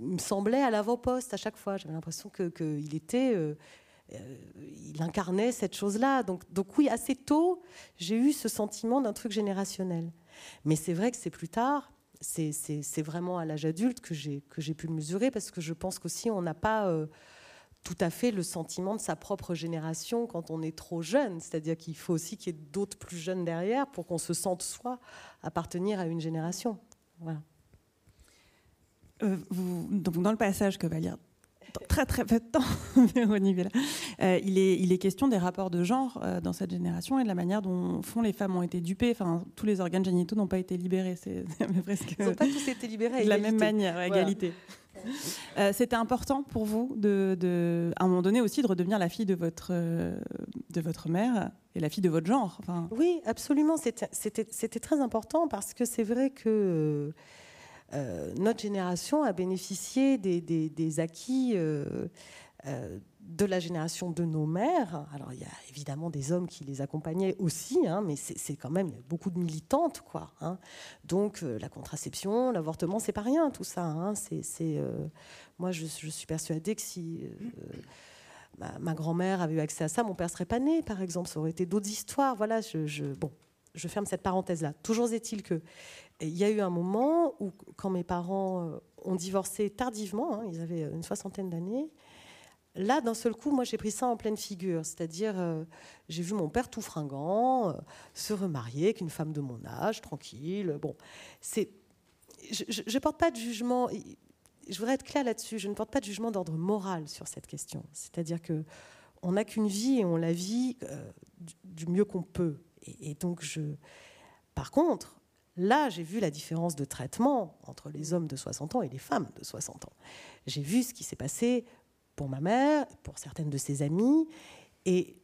me semblait à l'avant-poste à chaque fois. J'avais l'impression qu'il était. Euh, euh, il incarnait cette chose-là. Donc, donc oui, assez tôt, j'ai eu ce sentiment d'un truc générationnel. Mais c'est vrai que c'est plus tard, c'est vraiment à l'âge adulte que j'ai pu le mesurer, parce que je pense qu'aussi on n'a pas... Euh, tout à fait le sentiment de sa propre génération quand on est trop jeune. C'est-à-dire qu'il faut aussi qu'il y ait d'autres plus jeunes derrière pour qu'on se sente soi appartenir à une génération. Voilà. Euh, donc dans le passage que va lire très très peu de temps, <laughs> euh, il, est, il est question des rapports de genre euh, dans cette génération et de la manière dont font les femmes ont été dupées. Enfin, tous les organes génitaux n'ont pas été libérés. C'est <laughs> presque. Ils n'ont pas tous été libérés. De la même manière, à égalité. Euh, c'était important pour vous, de, à un moment donné aussi, de redevenir la fille de votre, de votre mère et la fille de votre genre. Enfin... Oui, absolument. C'était très important parce que c'est vrai que euh, notre génération a bénéficié des, acquis euh, euh, de la génération de nos mères. Alors il y a évidemment des hommes qui les accompagnaient aussi, hein, mais c'est quand même beaucoup de militantes, quoi. Hein. Donc la contraception, l'avortement, c'est pas rien tout ça. Hein. Moi je, suis persuadée que si ma, grand-mère avait eu accès à ça, mon père serait pas né, par exemple. Ça aurait été d'autres histoires. Voilà, bon, je ferme cette parenthèse-là. Toujours est-il que il y a eu un moment où, quand mes parents euh, ont divorcé tardivement, hein, ils avaient une soixantaine d'années, là, d'un seul coup, moi, j'ai pris ça en pleine figure. C'est-à-dire, euh, j'ai vu mon père tout fringant, euh, se remarier avec une femme de mon âge, tranquille. Bon, c'est, je ne porte pas de jugement. Je voudrais être claire là-dessus. Je ne porte pas de jugement d'ordre moral sur cette question. C'est-à-dire que on n'a qu'une vie et on la vit du, mieux qu'on peut. Et, et donc, je. Par contre, Là, j'ai vu la différence de traitement entre les hommes de 60 ans et les femmes de 60 ans. J'ai vu ce qui s'est passé pour ma mère, pour certaines de ses amies, et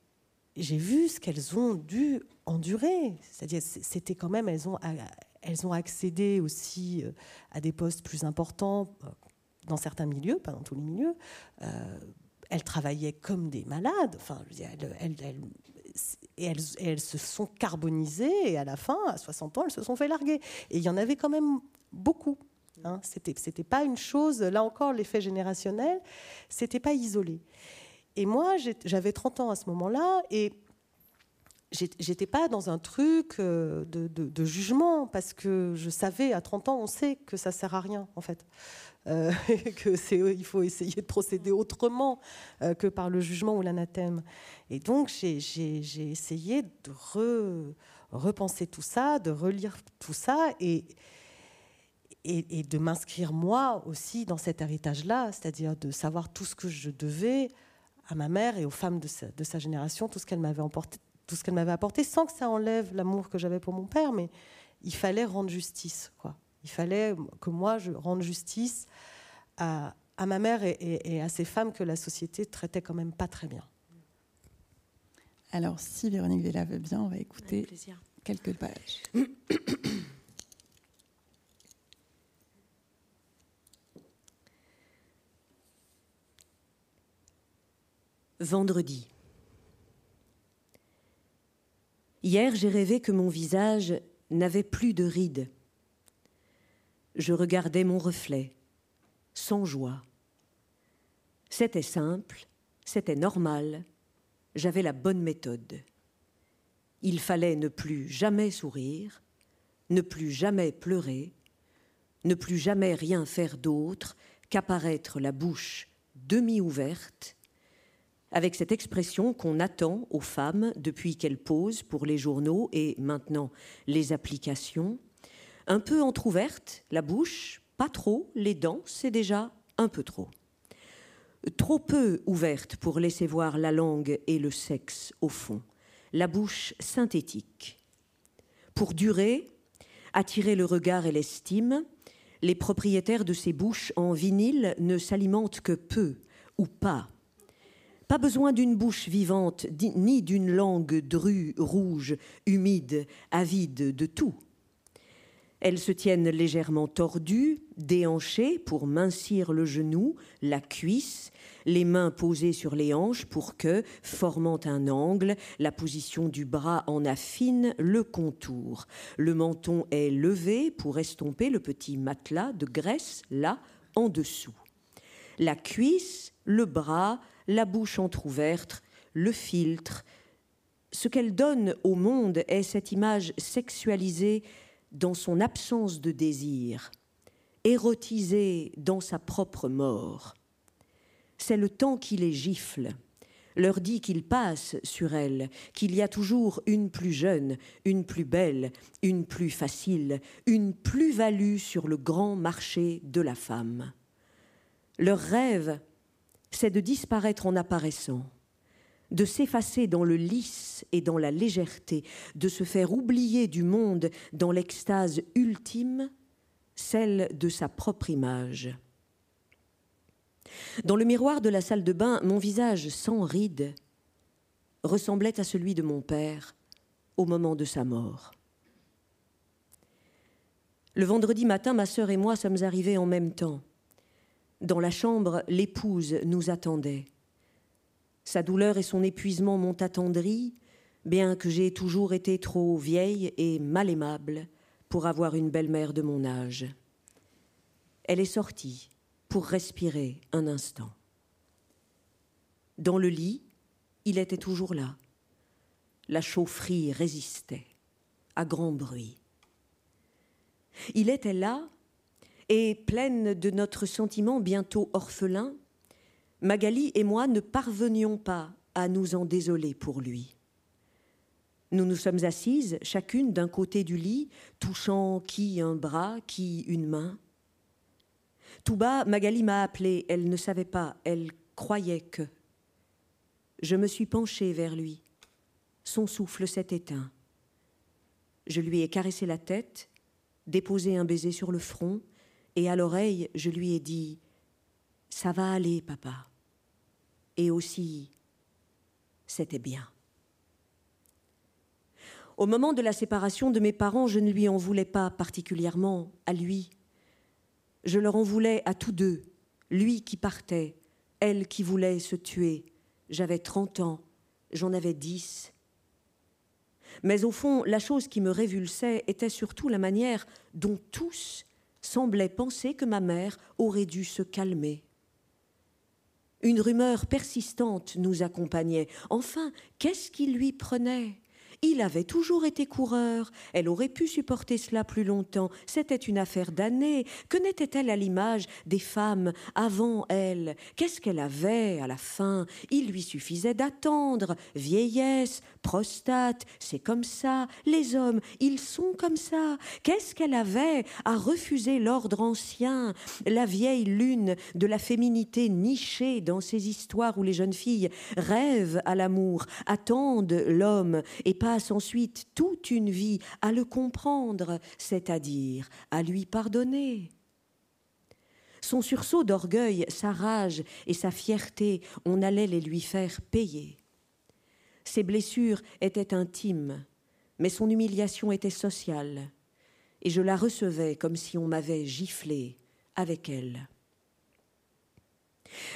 j'ai vu ce qu'elles ont dû endurer. C'est-à-dire, c'était quand même, elles ont, elles accédé aussi euh, à des postes plus importants euh, dans certains milieux, pas dans tous les milieux. Euh, elles travaillaient comme des malades. Enfin, elles, elles, et elles, se sont carbonisées et à la fin, à 60 ans, elles se sont fait larguer. Et il y en avait quand même beaucoup. Hein. C'était, c'était pas une chose, là encore, l'effet générationnel, c'était pas isolé. Et moi, j'avais 30 ans à ce moment-là et j'étais pas dans un truc euh, de, jugement parce que je savais à 30 ans, on sait que ça sert à rien en fait. Euh, <laughs> que c'est il faut essayer de procéder autrement euh, que par le jugement ou l'anathème. Et donc j'ai essayé de repenser tout ça, de relire tout ça et, et, de m'inscrire moi aussi dans cet héritage-là, c'est-à-dire de savoir tout ce que je devais à ma mère et aux femmes de sa, de sa génération, tout ce qu'elle m'avait apporté, tout ce qu'elle m'avait apporté, sans que ça enlève l'amour que j'avais pour mon père, mais il fallait rendre justice, quoi. Il fallait que moi, je rende justice à, ma mère et, à ces femmes que la société traitait quand même pas très bien. Alors, si Véronique Vella veut bien, on va écouter quelques pages. <coughs> Vendredi. Hier, j'ai rêvé que mon visage n'avait plus de rides. Je regardais mon reflet, sans joie. C'était simple, c'était normal, j'avais la bonne méthode. Il fallait ne plus jamais sourire, ne plus jamais pleurer, ne plus jamais rien faire d'autre qu'apparaître la bouche demi-ouverte avec cette expression qu'on attend aux femmes depuis qu'elles posent pour les journaux et maintenant les applications. Un peu entr'ouverte, la bouche, pas trop, les dents, c'est déjà un peu trop. Trop peu ouverte pour laisser voir la langue et le sexe au fond, la bouche synthétique. Pour durer, attirer le regard et l'estime, les propriétaires de ces bouches en vinyle ne s'alimentent que peu ou pas pas besoin d'une bouche vivante, ni d'une langue drue, rouge, humide, avide de tout. Elles se tiennent légèrement tordues, déhanchées pour mincir le genou, la cuisse, les mains posées sur les hanches pour que, formant un angle, la position du bras en affine le contour. Le menton est levé pour estomper le petit matelas de graisse là en dessous. La cuisse, le bras, la bouche entr'ouverte, le filtre. Ce qu'elle donne au monde est cette image sexualisée dans son absence de désir, érotisée dans sa propre mort. C'est le temps qui les gifle, leur dit qu'il passe sur elle, qu'il y a toujours une plus jeune, une plus belle, une plus facile, une plus-value sur le grand marché de la femme. Leur rêve c'est de disparaître en apparaissant, de s'effacer dans le lisse et dans la légèreté, de se faire oublier du monde dans l'extase ultime, celle de sa propre image. Dans le miroir de la salle de bain, mon visage sans rides ressemblait à celui de mon père au moment de sa mort. Le vendredi matin, ma sœur et moi sommes arrivés en même temps. Dans la chambre, l'épouse nous attendait. Sa douleur et son épuisement m'ont attendri, bien que j'ai toujours été trop vieille et mal aimable pour avoir une belle-mère de mon âge. Elle est sortie pour respirer un instant. Dans le lit, il était toujours là. La chaufferie résistait, à grand bruit. Il était là et pleine de notre sentiment bientôt orphelin, Magali et moi ne parvenions pas à nous en désoler pour lui. Nous nous sommes assises, chacune d'un côté du lit, touchant qui un bras, qui une main. Tout bas, Magali m'a appelée, elle ne savait pas, elle croyait que. Je me suis penchée vers lui. Son souffle s'est éteint. Je lui ai caressé la tête, déposé un baiser sur le front, et à l'oreille, je lui ai dit Ça va aller, papa. Et aussi, c'était bien. Au moment de la séparation de mes parents, je ne lui en voulais pas particulièrement à lui. Je leur en voulais à tous deux, lui qui partait, elle qui voulait se tuer. J'avais trente ans, j'en avais dix. Mais au fond, la chose qui me révulsait était surtout la manière dont tous semblait penser que ma mère aurait dû se calmer. Une rumeur persistante nous accompagnait. Enfin, qu'est-ce qui lui prenait? Il avait toujours été coureur. Elle aurait pu supporter cela plus longtemps. C'était une affaire d'années. Que n'était-elle à l'image des femmes avant elle? Qu'est-ce qu'elle avait à la fin? Il lui suffisait d'attendre. Vieillesse, prostate, c'est comme ça. Les hommes, ils sont comme ça. Qu'est-ce qu'elle avait à refuser l'ordre ancien, la vieille lune de la féminité nichée dans ces histoires où les jeunes filles rêvent à l'amour, attendent l'homme et pas ensuite toute une vie à le comprendre, c'est-à-dire à lui pardonner. Son sursaut d'orgueil, sa rage et sa fierté, on allait les lui faire payer. Ses blessures étaient intimes, mais son humiliation était sociale, et je la recevais comme si on m'avait giflé avec elle.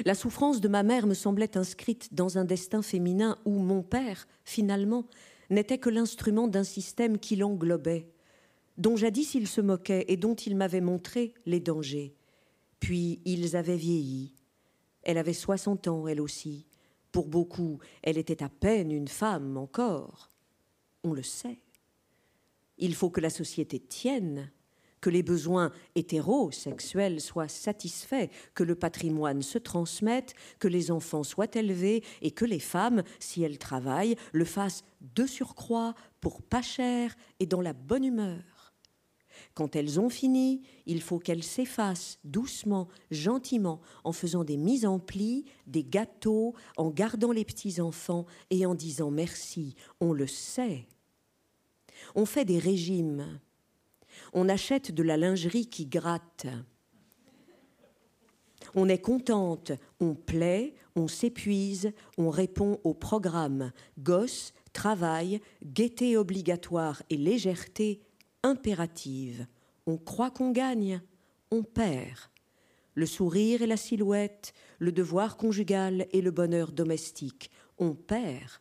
La souffrance de ma mère me semblait inscrite dans un destin féminin où mon père, finalement, n'était que l'instrument d'un système qui l'englobait, dont jadis il se moquait et dont il m'avait montré les dangers. Puis ils avaient vieilli. Elle avait soixante ans, elle aussi. Pour beaucoup, elle était à peine une femme encore. On le sait. Il faut que la société tienne, que les besoins hétérosexuels soient satisfaits, que le patrimoine se transmette, que les enfants soient élevés et que les femmes, si elles travaillent, le fassent de surcroît, pour pas cher et dans la bonne humeur. Quand elles ont fini, il faut qu'elles s'effacent doucement, gentiment, en faisant des mises en plis, des gâteaux, en gardant les petits-enfants et en disant merci. On le sait. On fait des régimes on achète de la lingerie qui gratte. On est contente, on plaît, on s'épuise, on répond au programme gosse, travail, gaieté obligatoire et légèreté impérative. On croit qu'on gagne, on perd. Le sourire et la silhouette, le devoir conjugal et le bonheur domestique, on perd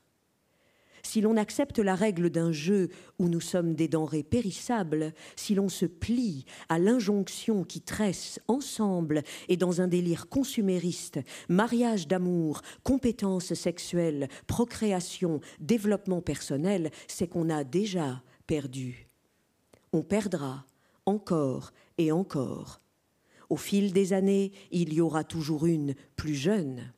si l'on accepte la règle d'un jeu où nous sommes des denrées périssables, si l'on se plie à l'injonction qui tresse ensemble et dans un délire consumériste, mariage d'amour, compétences sexuelles, procréation, développement personnel, c'est qu'on a déjà perdu. On perdra encore et encore. Au fil des années, il y aura toujours une plus jeune.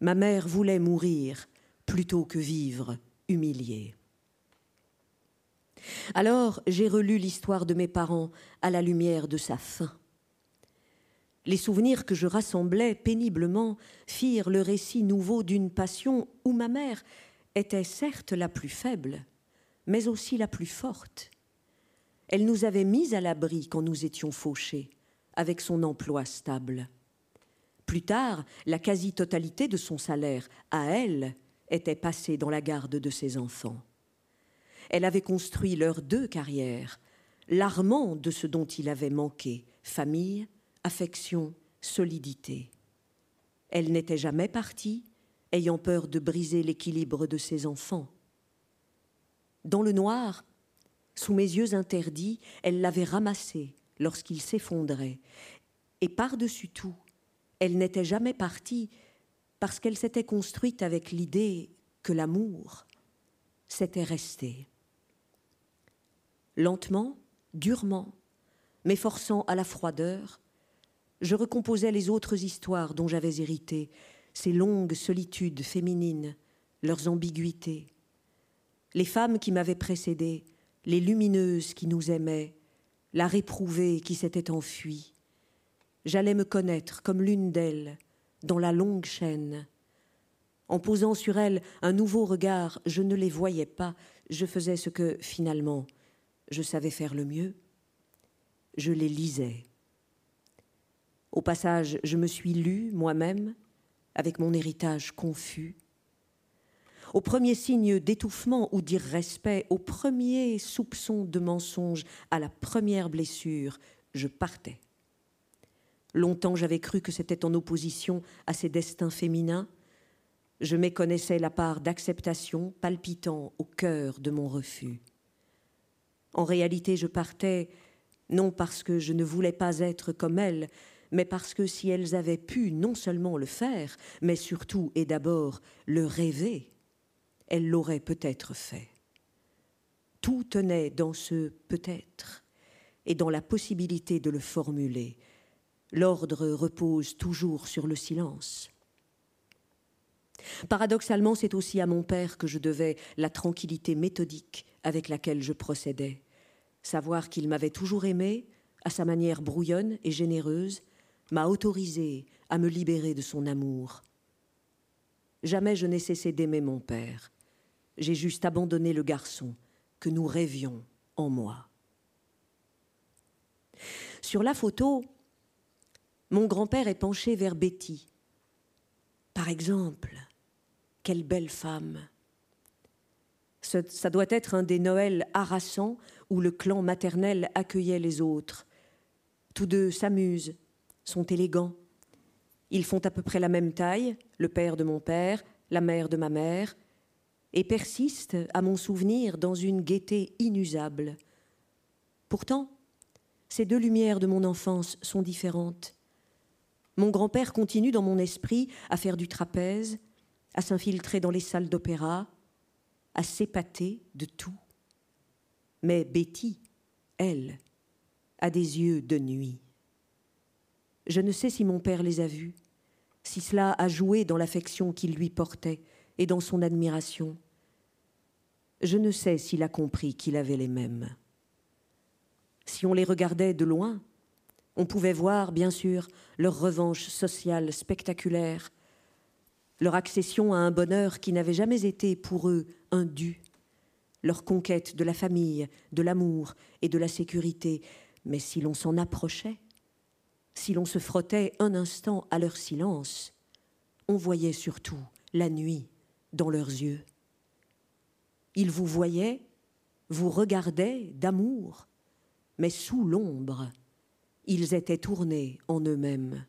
Ma mère voulait mourir, plutôt que vivre humilié. Alors j'ai relu l'histoire de mes parents à la lumière de sa fin. Les souvenirs que je rassemblais péniblement firent le récit nouveau d'une passion où ma mère était certes la plus faible, mais aussi la plus forte. Elle nous avait mis à l'abri quand nous étions fauchés, avec son emploi stable. Plus tard, la quasi-totalité de son salaire, à elle, était passée dans la garde de ses enfants. Elle avait construit leurs deux carrières, l'armant de ce dont il avait manqué famille, affection, solidité. Elle n'était jamais partie, ayant peur de briser l'équilibre de ses enfants. Dans le noir, sous mes yeux interdits, elle l'avait ramassé lorsqu'il s'effondrait, et par-dessus tout, elle n'était jamais partie parce qu'elle s'était construite avec l'idée que l'amour s'était resté. Lentement, durement, m'efforçant à la froideur, je recomposais les autres histoires dont j'avais hérité, ces longues solitudes féminines, leurs ambiguïtés. Les femmes qui m'avaient précédée, les lumineuses qui nous aimaient, la réprouvée qui s'était enfuie. J'allais me connaître comme l'une d'elles, dans la longue chaîne. En posant sur elles un nouveau regard, je ne les voyais pas, je faisais ce que, finalement, je savais faire le mieux. Je les lisais. Au passage, je me suis lu moi-même, avec mon héritage confus. Au premier signe d'étouffement ou d'irrespect, au premier soupçon de mensonge, à la première blessure, je partais. Longtemps j'avais cru que c'était en opposition à ces destins féminins. Je méconnaissais la part d'acceptation palpitant au cœur de mon refus. En réalité, je partais non parce que je ne voulais pas être comme elles, mais parce que si elles avaient pu non seulement le faire, mais surtout et d'abord le rêver, elles l'auraient peut-être fait. Tout tenait dans ce peut-être et dans la possibilité de le formuler, L'ordre repose toujours sur le silence. Paradoxalement, c'est aussi à mon père que je devais la tranquillité méthodique avec laquelle je procédais. Savoir qu'il m'avait toujours aimé, à sa manière brouillonne et généreuse, m'a autorisé à me libérer de son amour. Jamais je n'ai cessé d'aimer mon père. J'ai juste abandonné le garçon que nous rêvions en moi. Sur la photo, mon grand-père est penché vers Betty. Par exemple, quelle belle femme. Ça doit être un des Noëls harassants où le clan maternel accueillait les autres. Tous deux s'amusent, sont élégants. Ils font à peu près la même taille, le père de mon père, la mère de ma mère, et persistent, à mon souvenir, dans une gaieté inusable. Pourtant, ces deux lumières de mon enfance sont différentes. Mon grand-père continue dans mon esprit à faire du trapèze, à s'infiltrer dans les salles d'opéra, à s'épater de tout. Mais Betty, elle, a des yeux de nuit. Je ne sais si mon père les a vus, si cela a joué dans l'affection qu'il lui portait et dans son admiration. Je ne sais s'il a compris qu'il avait les mêmes. Si on les regardait de loin, on pouvait voir, bien sûr, leur revanche sociale spectaculaire, leur accession à un bonheur qui n'avait jamais été pour eux un dû, leur conquête de la famille, de l'amour et de la sécurité. Mais si l'on s'en approchait, si l'on se frottait un instant à leur silence, on voyait surtout la nuit dans leurs yeux. Ils vous voyaient, vous regardaient d'amour, mais sous l'ombre, ils étaient tournés en eux-mêmes.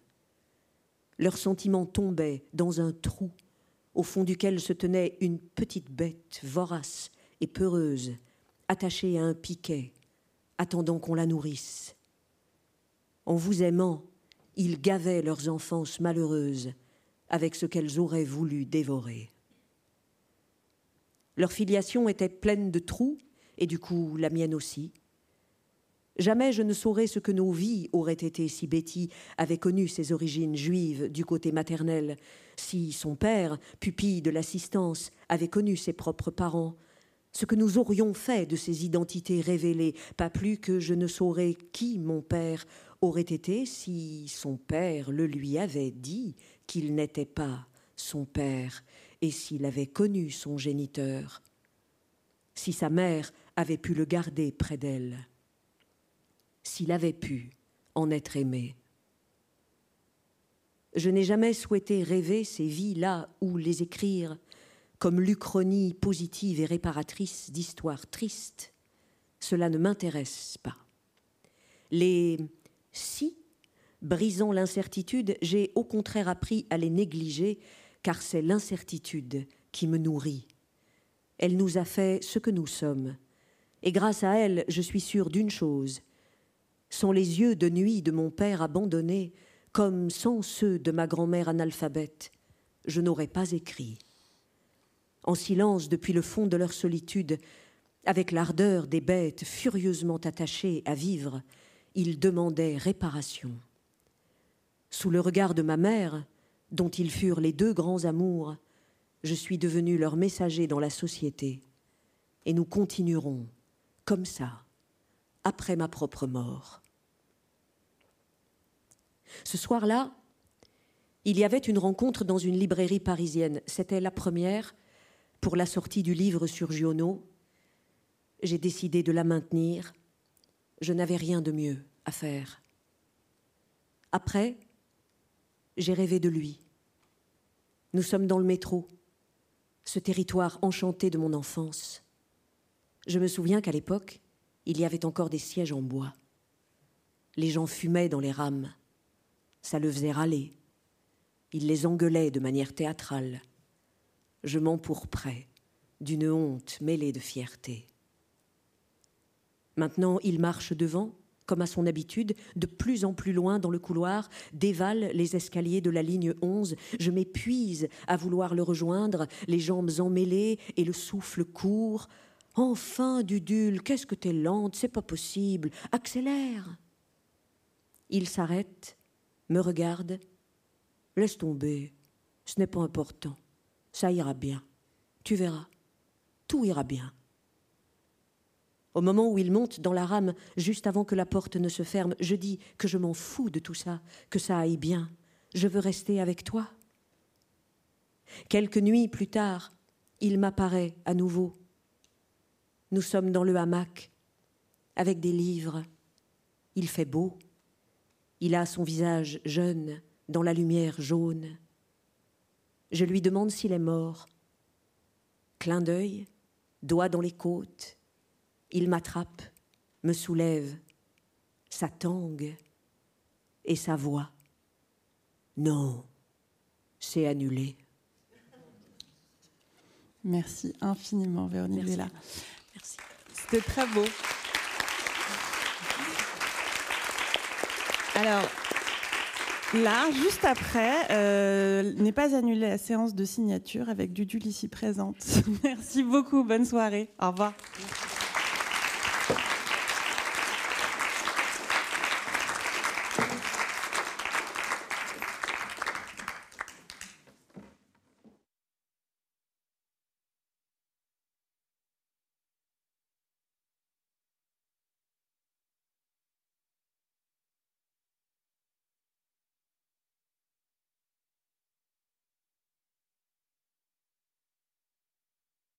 Leurs sentiments tombaient dans un trou au fond duquel se tenait une petite bête vorace et peureuse, attachée à un piquet, attendant qu'on la nourrisse. En vous aimant, ils gavaient leurs enfances malheureuses avec ce qu'elles auraient voulu dévorer. Leur filiation était pleine de trous, et du coup la mienne aussi. Jamais je ne saurais ce que nos vies auraient été si Betty avait connu ses origines juives du côté maternel, si son père, pupille de l'assistance, avait connu ses propres parents, ce que nous aurions fait de ces identités révélées, pas plus que je ne saurais qui mon père aurait été si son père le lui avait dit qu'il n'était pas son père et s'il avait connu son géniteur, si sa mère avait pu le garder près d'elle s'il avait pu en être aimé. Je n'ai jamais souhaité rêver ces vies-là ou les écrire comme l'Uchronie positive et réparatrice d'histoires tristes. Cela ne m'intéresse pas. Les si, brisant l'incertitude, j'ai au contraire appris à les négliger, car c'est l'incertitude qui me nourrit. Elle nous a fait ce que nous sommes. Et grâce à elle, je suis sûre d'une chose, sont les yeux de nuit de mon père abandonnés, comme sans ceux de ma grand-mère analphabète, je n'aurais pas écrit. En silence depuis le fond de leur solitude, avec l'ardeur des bêtes furieusement attachées à vivre, ils demandaient réparation. Sous le regard de ma mère, dont ils furent les deux grands amours, je suis devenu leur messager dans la société, et nous continuerons comme ça après ma propre mort. Ce soir-là, il y avait une rencontre dans une librairie parisienne. C'était la première pour la sortie du livre sur Giono. J'ai décidé de la maintenir. Je n'avais rien de mieux à faire. Après, j'ai rêvé de lui. Nous sommes dans le métro, ce territoire enchanté de mon enfance. Je me souviens qu'à l'époque, il y avait encore des sièges en bois. Les gens fumaient dans les rames. Ça le faisait râler. Il les engueulait de manière théâtrale. Je m'empourprais d'une honte mêlée de fierté. Maintenant, il marche devant, comme à son habitude, de plus en plus loin dans le couloir, dévale les escaliers de la ligne 11. Je m'épuise à vouloir le rejoindre, les jambes emmêlées et le souffle court. Enfin, Dudule, qu'est-ce que t'es lente, c'est pas possible, accélère. Il s'arrête, me regarde. Laisse tomber, ce n'est pas important, ça ira bien, tu verras, tout ira bien. Au moment où il monte dans la rame, juste avant que la porte ne se ferme, je dis que je m'en fous de tout ça, que ça aille bien, je veux rester avec toi. Quelques nuits plus tard, il m'apparaît à nouveau. Nous sommes dans le hamac, avec des livres. Il fait beau. Il a son visage jeune dans la lumière jaune. Je lui demande s'il est mort. Clin d'œil, doigt dans les côtes. Il m'attrape, me soulève, sa tangue et sa voix. Non, c'est annulé. Merci infiniment, Véronique. Vella. C'était très beau. Alors, là, juste après, euh, n'est pas annulée la séance de signature avec Dudul ici présente. <laughs> Merci beaucoup, bonne soirée. Au revoir.